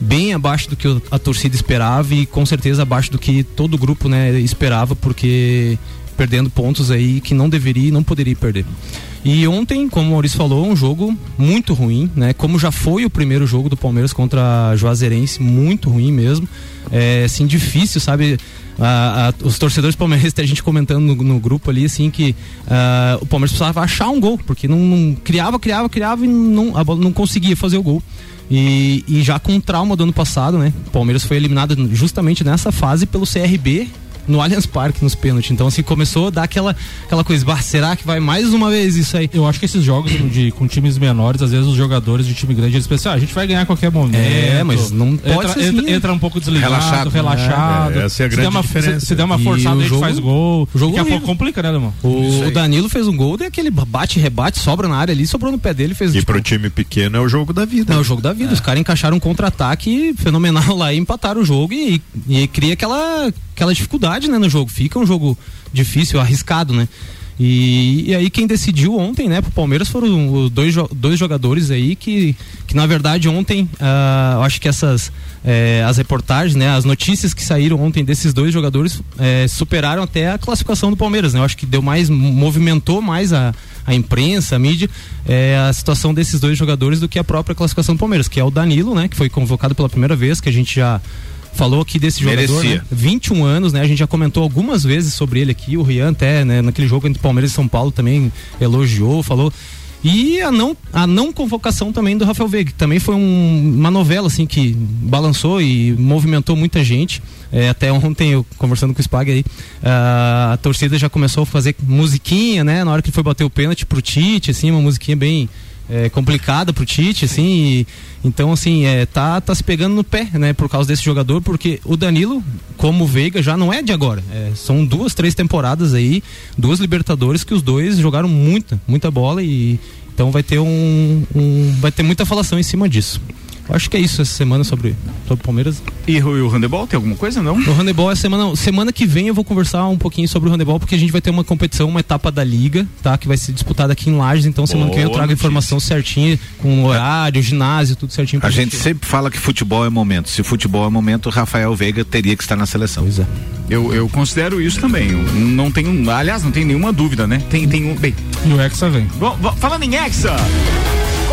bem abaixo do que a torcida esperava e com certeza abaixo do que todo o grupo né, esperava, porque perdendo pontos aí que não deveria e não poderia perder. E ontem, como o Maurício falou, um jogo muito ruim, né? Como já foi o primeiro jogo do Palmeiras contra a Juazeirense, muito ruim mesmo. É, assim, difícil, sabe? Os torcedores palmeirenses, tem a gente comentando no, no grupo ali, assim, que ah, o Palmeiras precisava achar um gol, porque não, não criava, criava, criava e não, não conseguia fazer o gol. E, e já com o trauma do ano passado, né? O Palmeiras foi eliminado justamente nessa fase pelo CRB no Allianz Parque nos pênaltis. Então, assim, começou a dar aquela, aquela coisa, bah, será que vai mais uma vez isso aí? Eu acho que esses jogos de, com times menores, às vezes os jogadores de time grande, eles pensam, ah, a gente vai ganhar a qualquer momento. É, mas não pode entra, ser assim, entra, né? entra um pouco desligado, Relaxado. relaxado. É, essa é a se, grande der uma, diferença. se, se der uma E forçada, o a gente jogo- faz gol. o jogo Daqui a pouco complica, né, irmão? O, o Danilo fez um gol, daí aquele bate, rebate, sobra na área ali, sobrou no pé dele, fez E tipo, pro time pequeno é o jogo da vida. Não, é o jogo da vida. Os caras encaixaram um contra-ataque fenomenal lá e empataram o jogo e, e cria aquela, aquela dificuldade né, no jogo. Fica um jogo difícil, arriscado, né? E, e aí quem decidiu ontem, né, pro Palmeiras foram os dois, dois jogadores aí que, que na verdade ontem, eu acho que essas eh, as reportagens, né, as notícias que saíram ontem desses dois jogadores eh, superaram até a classificação do Palmeiras, né? Eu acho que deu mais, movimentou mais a, a imprensa, a mídia, eh, a situação desses dois jogadores do que a própria classificação do Palmeiras, que é o Danilo, né, que foi convocado pela primeira vez, que a gente já falou aqui desse jogador, né? 21 anos, né? A gente já comentou algumas vezes sobre ele aqui, o Rian até, né, naquele jogo entre Palmeiras e São Paulo também elogiou, falou. E a não, a não convocação também do Rafael Veiga, que também foi um- uma novela assim que balançou e movimentou muita gente. É, até ontem eu conversando com o Spag aí, ah, a torcida já começou a fazer musiquinha, né? Na hora que ele foi bater o pênalti pro Tite, assim, uma musiquinha bem é, complicada pro Tite, assim. e- então, assim, é, tá, tá se pegando no pé, né? Por causa desse jogador, porque o Danilo, como o Veiga, já não é de agora. É, são duas, três temporadas aí, duas Libertadores que os dois jogaram muita, muita bola e então vai ter um, um- vai ter muita falação em cima disso. Eu acho que é isso essa semana sobre sobre o Palmeiras. E o, e o handebol tem alguma coisa, não? O handebol é semana, semana que vem eu vou conversar um pouquinho sobre o handebol porque a gente vai ter uma competição, uma etapa da liga, tá? Que vai ser disputada aqui em Lages, então semana que vem eu Boa trago a notícia. informação certinha, com horário, ginásio, tudo certinho pra A gente sempre fala que futebol é momento. Se futebol é momento, o Rafael Veiga teria que estar na seleção. Pois é. Eu, eu considero isso também. Eu não tenho, aliás, não tem nenhuma dúvida, né? Tem, tem um. Bem, E o Hexa vem. Bom, falando em Hexa.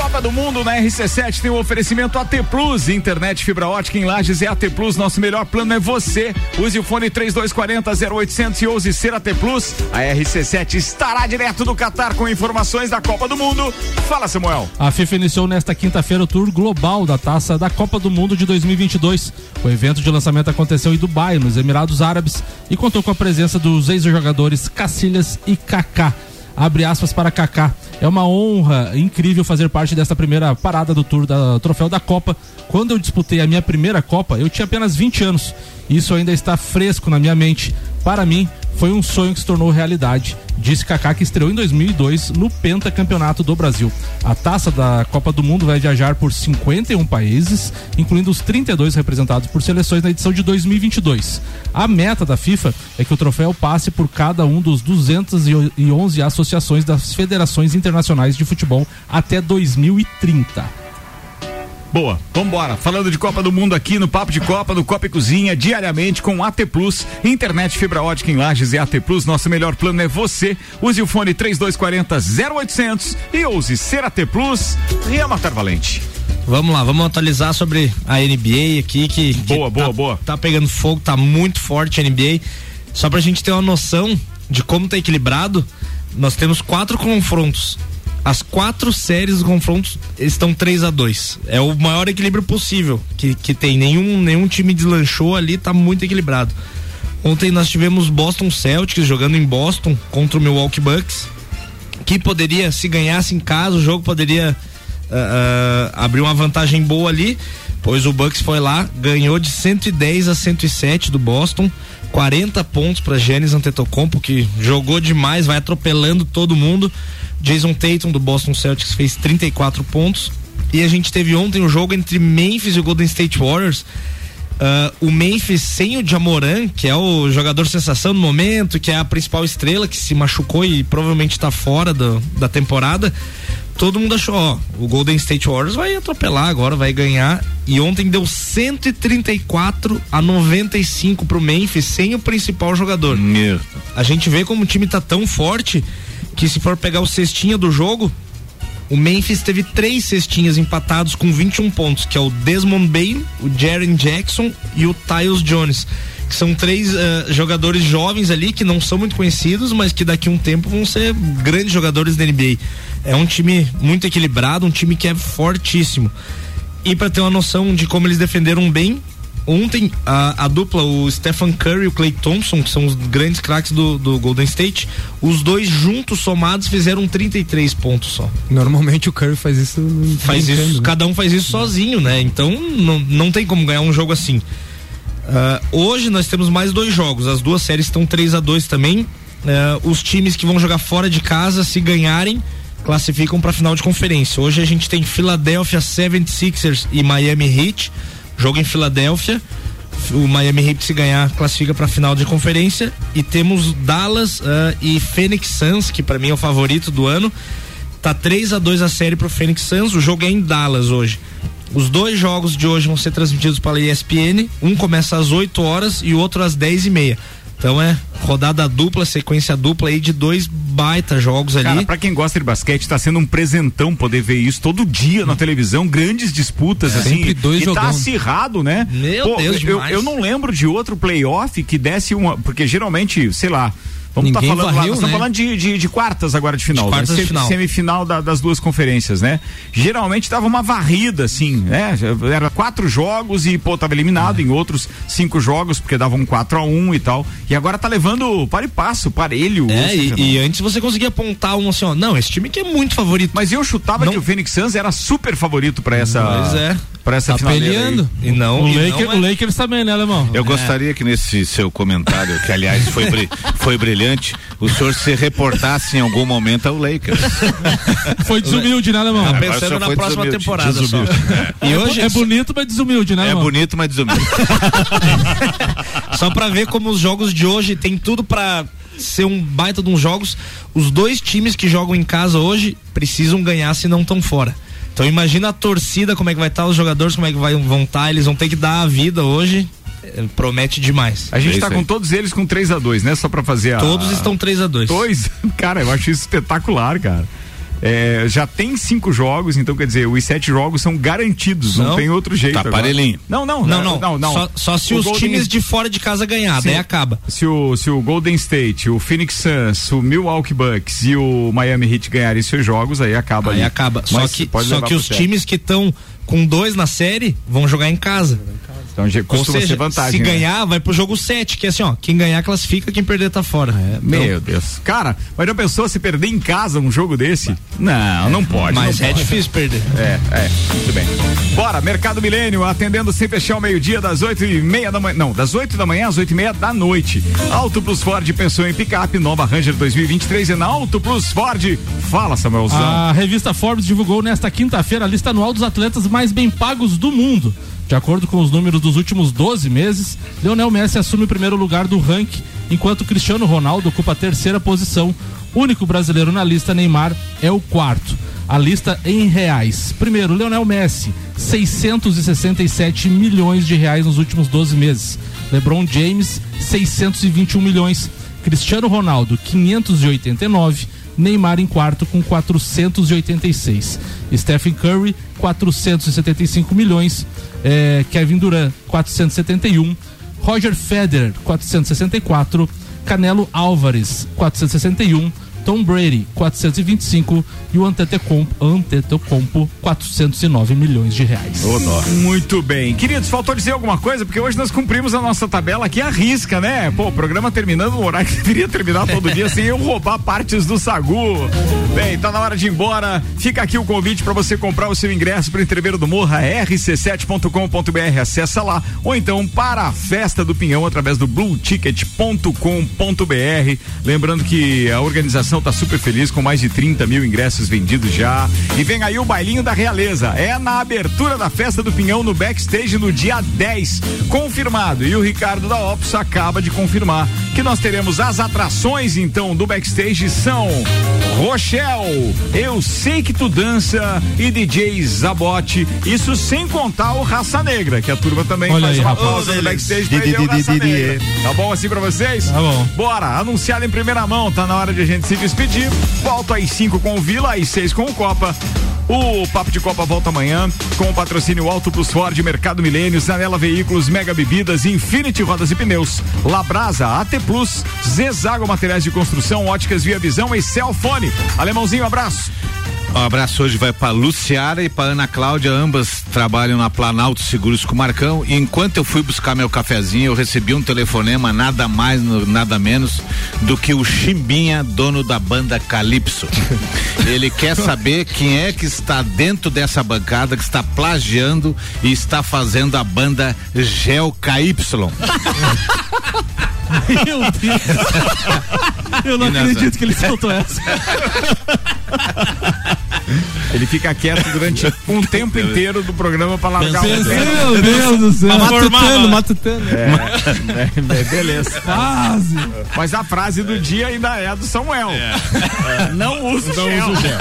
Copa do Mundo na RC7 tem o oferecimento AT Plus, internet fibra ótica em Lages é AT Plus, nosso melhor plano é você. Use o fone 3240 0800 e ouse ser AT Plus. A RC7 estará direto do Catar com informações da Copa do Mundo. Fala, Samuel. A FIFA iniciou nesta quinta-feira o tour global da taça da Copa do Mundo de 2022. O evento de lançamento aconteceu em Dubai, nos Emirados Árabes, e contou com a presença dos ex-jogadores Cacilhas e Kaká. Abre aspas para Kaká. É uma honra incrível fazer parte desta primeira parada do tour da Troféu da Copa. Quando eu disputei a minha primeira Copa, eu tinha apenas 20 anos. Isso ainda está fresco na minha mente. Para mim, foi um sonho que se tornou realidade. Disse Kaká que estreou em 2002 no Pentacampeonato do Brasil. A taça da Copa do Mundo vai viajar por 51 países, incluindo os 32 representados por seleções na edição de 2022. A meta da FIFA é que o troféu passe por cada um dos 211 associações das federações internacionais de futebol até 2030. Boa, vambora. Falando de Copa do Mundo aqui no Papo de Copa, no Copa e Cozinha, diariamente com AT Plus, internet fibra ótica em Lages e AT Plus. Nosso melhor plano é você. Use o fone 3240 0800 e ouse ser AT Plus. Ria Matar Valente. Vamos lá, vamos atualizar sobre a NBA aqui que, que Boa, boa, tá, boa. Tá pegando fogo, tá muito forte a NBA. Só pra gente ter uma noção de como tá equilibrado, nós temos quatro confrontos. As quatro séries dos confrontos estão 3 a 2 É o maior equilíbrio possível que, que tem. Nenhum, nenhum time deslanchou ali, tá muito equilibrado. Ontem nós tivemos Boston Celtics jogando em Boston contra o Milwaukee Bucks, que poderia, se ganhasse em casa, o jogo poderia ah, ah, abrir uma vantagem boa ali, pois o Bucks foi lá, ganhou de 110 a 107 do Boston, 40 pontos para Giannis Antetokounmpo que jogou demais, vai atropelando todo mundo. Jason Tatum do Boston Celtics fez 34 pontos. E a gente teve ontem o jogo entre Memphis e o Golden State Warriors. Ah, o Memphis sem o Jamoran, que é o jogador sensação no momento, que é a principal estrela que se machucou e provavelmente está fora do- da temporada. Todo mundo achou, ó, o Golden State Warriors vai atropelar agora, vai ganhar. E ontem deu 134 a 95 pro Memphis sem o principal jogador. A gente vê como o time tá tão forte que se for pegar o cestinha do jogo, o Memphis teve três cestinhas empatados com 21 pontos, que é o Desmond Bain, o Jaren Jackson e o Tyus Jones. Que são três eh, jogadores jovens ali que não são muito conhecidos, mas que daqui a um tempo vão ser grandes jogadores da NBA. É um time muito equilibrado, um time que é fortíssimo. E para ter uma noção de como eles defenderam bem, ontem a, a, dupla, o Stephen Curry e o Clay Thompson, que são os grandes craques do, do, Golden State, os dois juntos somados fizeram 33 pontos só. Normalmente o Curry faz isso. Faz isso, né? cada um faz isso sozinho, né? Então não, não tem como ganhar um jogo assim. Uh, hoje nós temos mais dois jogos, as duas séries estão 3 a 2 também. Uh, os times que vão jogar fora de casa, se ganharem, classificam para final de conferência. Hoje a gente tem Philadelphia 76ers e Miami Heat, jogo em Filadélfia. O Miami Heat se ganhar classifica para final de conferência e temos Dallas uh, e Phoenix Suns, que para mim é o favorito do ano. Tá 3 a 2 a série pro Phoenix Suns. O jogo é em Dallas hoje. Os dois jogos de hoje vão ser transmitidos pela ESPN. Um começa às 8 horas e o outro às 10 e meia. Então é rodada dupla, sequência dupla aí de dois baita jogos ali. Cara, pra quem gosta de basquete, tá sendo um presentão poder ver isso todo dia na televisão, grandes disputas, é, assim. Sempre dois e jogão. tá acirrado, né? Meu Pô, Deus, eu, eu não lembro de outro playoff que desse uma. Porque geralmente, sei lá, Vamos estar tá falando varreu, lá, nós estamos né? falando de, de, de, quartas agora de final. De quartas de final. Semifinal da, das duas conferências, né? Geralmente dava uma varrida, assim, né? Era quatro jogos e, pô, tava eliminado é. em outros cinco jogos, porque davam um 4 a 1 um e tal. E agora tá levando para e passo, parelho. É, e, e, antes você conseguia apontar um assim, ó, não, esse time aqui é muito favorito. Mas eu chutava não. que o Phoenix Suns era super favorito para essa. Pois é para essa tá peleando. E não, o, e Laker, não é... o Lakers também, né, Alemão? Eu é. gostaria que nesse seu comentário, que aliás foi, bri [LAUGHS] foi brilhante, o senhor se reportasse em algum momento ao Lakers. [LAUGHS] foi desumilde, né, Alemão? Tá pensando na próxima desumilde. temporada desumilde. só. É. E hoje é, é bonito, mas desumilde, né, É bonito, mas desumilde. [LAUGHS] só para ver como os jogos de hoje tem tudo para ser um baita de uns jogos. Os dois times que jogam em casa hoje precisam ganhar se não estão fora. Então imagina a torcida, como é que vai estar, os jogadores, como é que vai, vão estar, eles vão ter que dar a vida hoje. É, promete demais. A gente é tá com todos eles com 3 a 2 né? Só para fazer a. Todos estão 3 a 2 Dois? [LAUGHS] Cara, eu acho isso espetacular, cara. É, já tem cinco jogos, então quer dizer, os sete jogos são garantidos, não, não tem outro jeito. Tá parelhinho. Não, não, não, não, não. não, Só, só, se o os Golden... times de fora de casa ganhar, daí acaba. Se o, se o Golden State, o Phoenix Suns, o Milwaukee Bucks e o Miami Heat ganharem seus jogos, aí acaba aí ali. acaba. Mas só que, só que os times que estão com dois na série vão jogar em casa. Então costuma Ou seja, ser vantagem. Se né? ganhar, vai pro jogo 7, que é assim, ó, quem ganhar classifica, quem perder tá fora. É, então, meu Deus. Cara, mas já pensou se perder em casa um jogo desse? Não, não pode. Mas não é pode. difícil perder. É, é, muito bem. Bora, Mercado Milênio, atendendo sem fechar o meio-dia, das oito e meia da manhã, não, das 8 da manhã às oito e meia da noite. Auto Plus Ford pensou em picape, nova Ranger 2023 e na Auto Plus Ford. Fala, Samuelzão. A revista Forbes divulgou nesta quinta-feira a lista anual dos atletas mais bem pagos do mundo. De acordo com os números dos últimos 12 meses, Lionel Messi assume o primeiro lugar do ranking, enquanto Cristiano Ronaldo ocupa a terceira posição. O único brasileiro na lista, Neymar, é o quarto. A lista em reais. Primeiro, Lionel Messi, 667 milhões de reais nos últimos 12 meses. LeBron James, 621 milhões. Cristiano Ronaldo, 589. Neymar em quarto com 486. Stephen Curry, 475 milhões. É, Kevin Durant 471, Roger Federer 464, Canelo Álvares 461, Tom Brady 425 e o Antetokounmpo, Antetokounmpo 409 milhões de reais. Oh, Muito bem. Queridos, faltou dizer alguma coisa? Porque hoje nós cumprimos a nossa tabela aqui à risca, né? Pô, o programa terminando no horário que [LAUGHS] deveria terminar todo dia sem eu roubar partes do Sagu. Bem, tá na hora de ir embora. Fica aqui o convite para você comprar o seu ingresso para o Entreveiro do Morra, rc7.com.br. Acessa lá. Ou então para a Festa do Pinhão através do blueticket.com.br. Lembrando que a organização tá super feliz com mais de 30 mil ingressos vendidos já. E vem aí o bailinho da realeza. É na abertura da festa do Pinhão no backstage no dia 10. Confirmado. E o Ricardo da Opus acaba de confirmar que nós teremos as atrações então do backstage são Rochelle, Eu Sei Que Tu Dança e DJ Zabote. Isso sem contar o Raça Negra, que a turma também Olha faz aí, uma pausa no backstage pra Raça Negra. Tá bom assim pra vocês? Tá bom. Bora, anunciado em primeira mão, tá na hora de a gente se despedir. Volto às 5 com o Vila, às 6 com o Copa. O Papo de Copa volta amanhã com o patrocínio Alto Plus Ford, Mercado Milênio, Zanela Veículos, Mega Bebidas, Infinity Rodas e Pneus, Labrasa, AT Plus, Zezago Materiais de Construção, Óticas Via Visão e Celfone. Alemãozinho, abraço. Um abraço hoje vai para Luciara e para Ana Cláudia, ambas trabalham na Planalto Seguros com o Marcão. E enquanto eu fui buscar meu cafezinho, eu recebi um telefonema nada mais, nada menos do que o Chimbinha, dono da banda Calypso. [LAUGHS] Ele quer saber quem é que está dentro dessa bancada que está plagiando e está fazendo a banda Gel KY. [LAUGHS] Meu Deus. [LAUGHS] Eu não acredito que ele soltou essa. Ele fica quieto durante [LAUGHS] um tempo inteiro do programa pra largar o Meu Deus do céu. Matutano, matutano. É, é, é, beleza. Quase. Mas a frase do dia ainda é a do Samuel. É, Não usa o gel.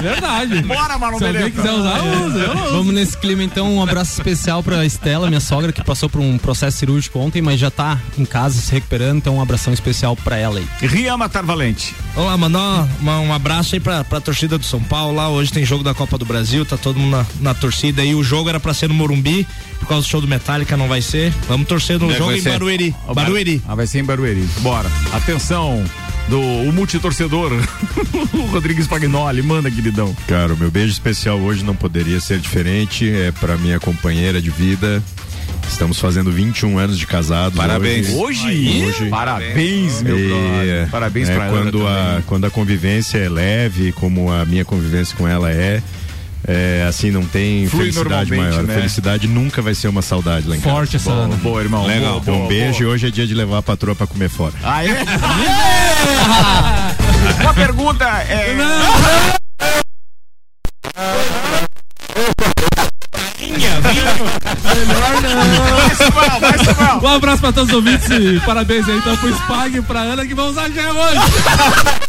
Verdade. Bora, Marlon Se alguém Beleza. quiser usar, usa. Eu não uso. Vamos nesse clima então, um abraço especial pra Estela, minha sogra, que passou por um processo cirúrgico ontem, mas já tá em casa se recuperando, então um abração especial pra ela aí. Rian Matar Valente. Olá, mandar uma- um abraço aí pra, pra torcida do São Paulo lá. Hoje tem jogo da Copa do Brasil, tá todo mundo na, na torcida aí. O jogo era pra ser no Morumbi, por causa do show do Metallica, não vai ser. Vamos torcer no é jogo em ser? Barueri. Barueri. Ah, vai ser em Barueri. Bora. Atenção do o multitorcedor, [LAUGHS] o Rodrigues Pagnoli. Manda, queridão. Cara, o meu beijo especial hoje não poderia ser diferente. É pra minha companheira de vida. Estamos fazendo 21 anos de casados. Parabéns. Hoje? Hoje. Parabéns, meu E, brother. Parabéns é, pra ela quando a, também. quando a convivência é leve, como a minha convivência com ela é, é assim, não tem Flui felicidade maior. né? Felicidade nunca vai ser uma saudade lá em casa. Forte essa Ana. Boa, irmão. Legal, Boa, um boa, beijo boa. e hoje é dia de levar a patroa pra comer fora. Ah, é? [LAUGHS] Uma [LAUGHS] pergunta é. Melhor Samuel. Um abraço pra todos os ouvintes e parabéns aí então pro Spag e pra Ana que vão usar hoje.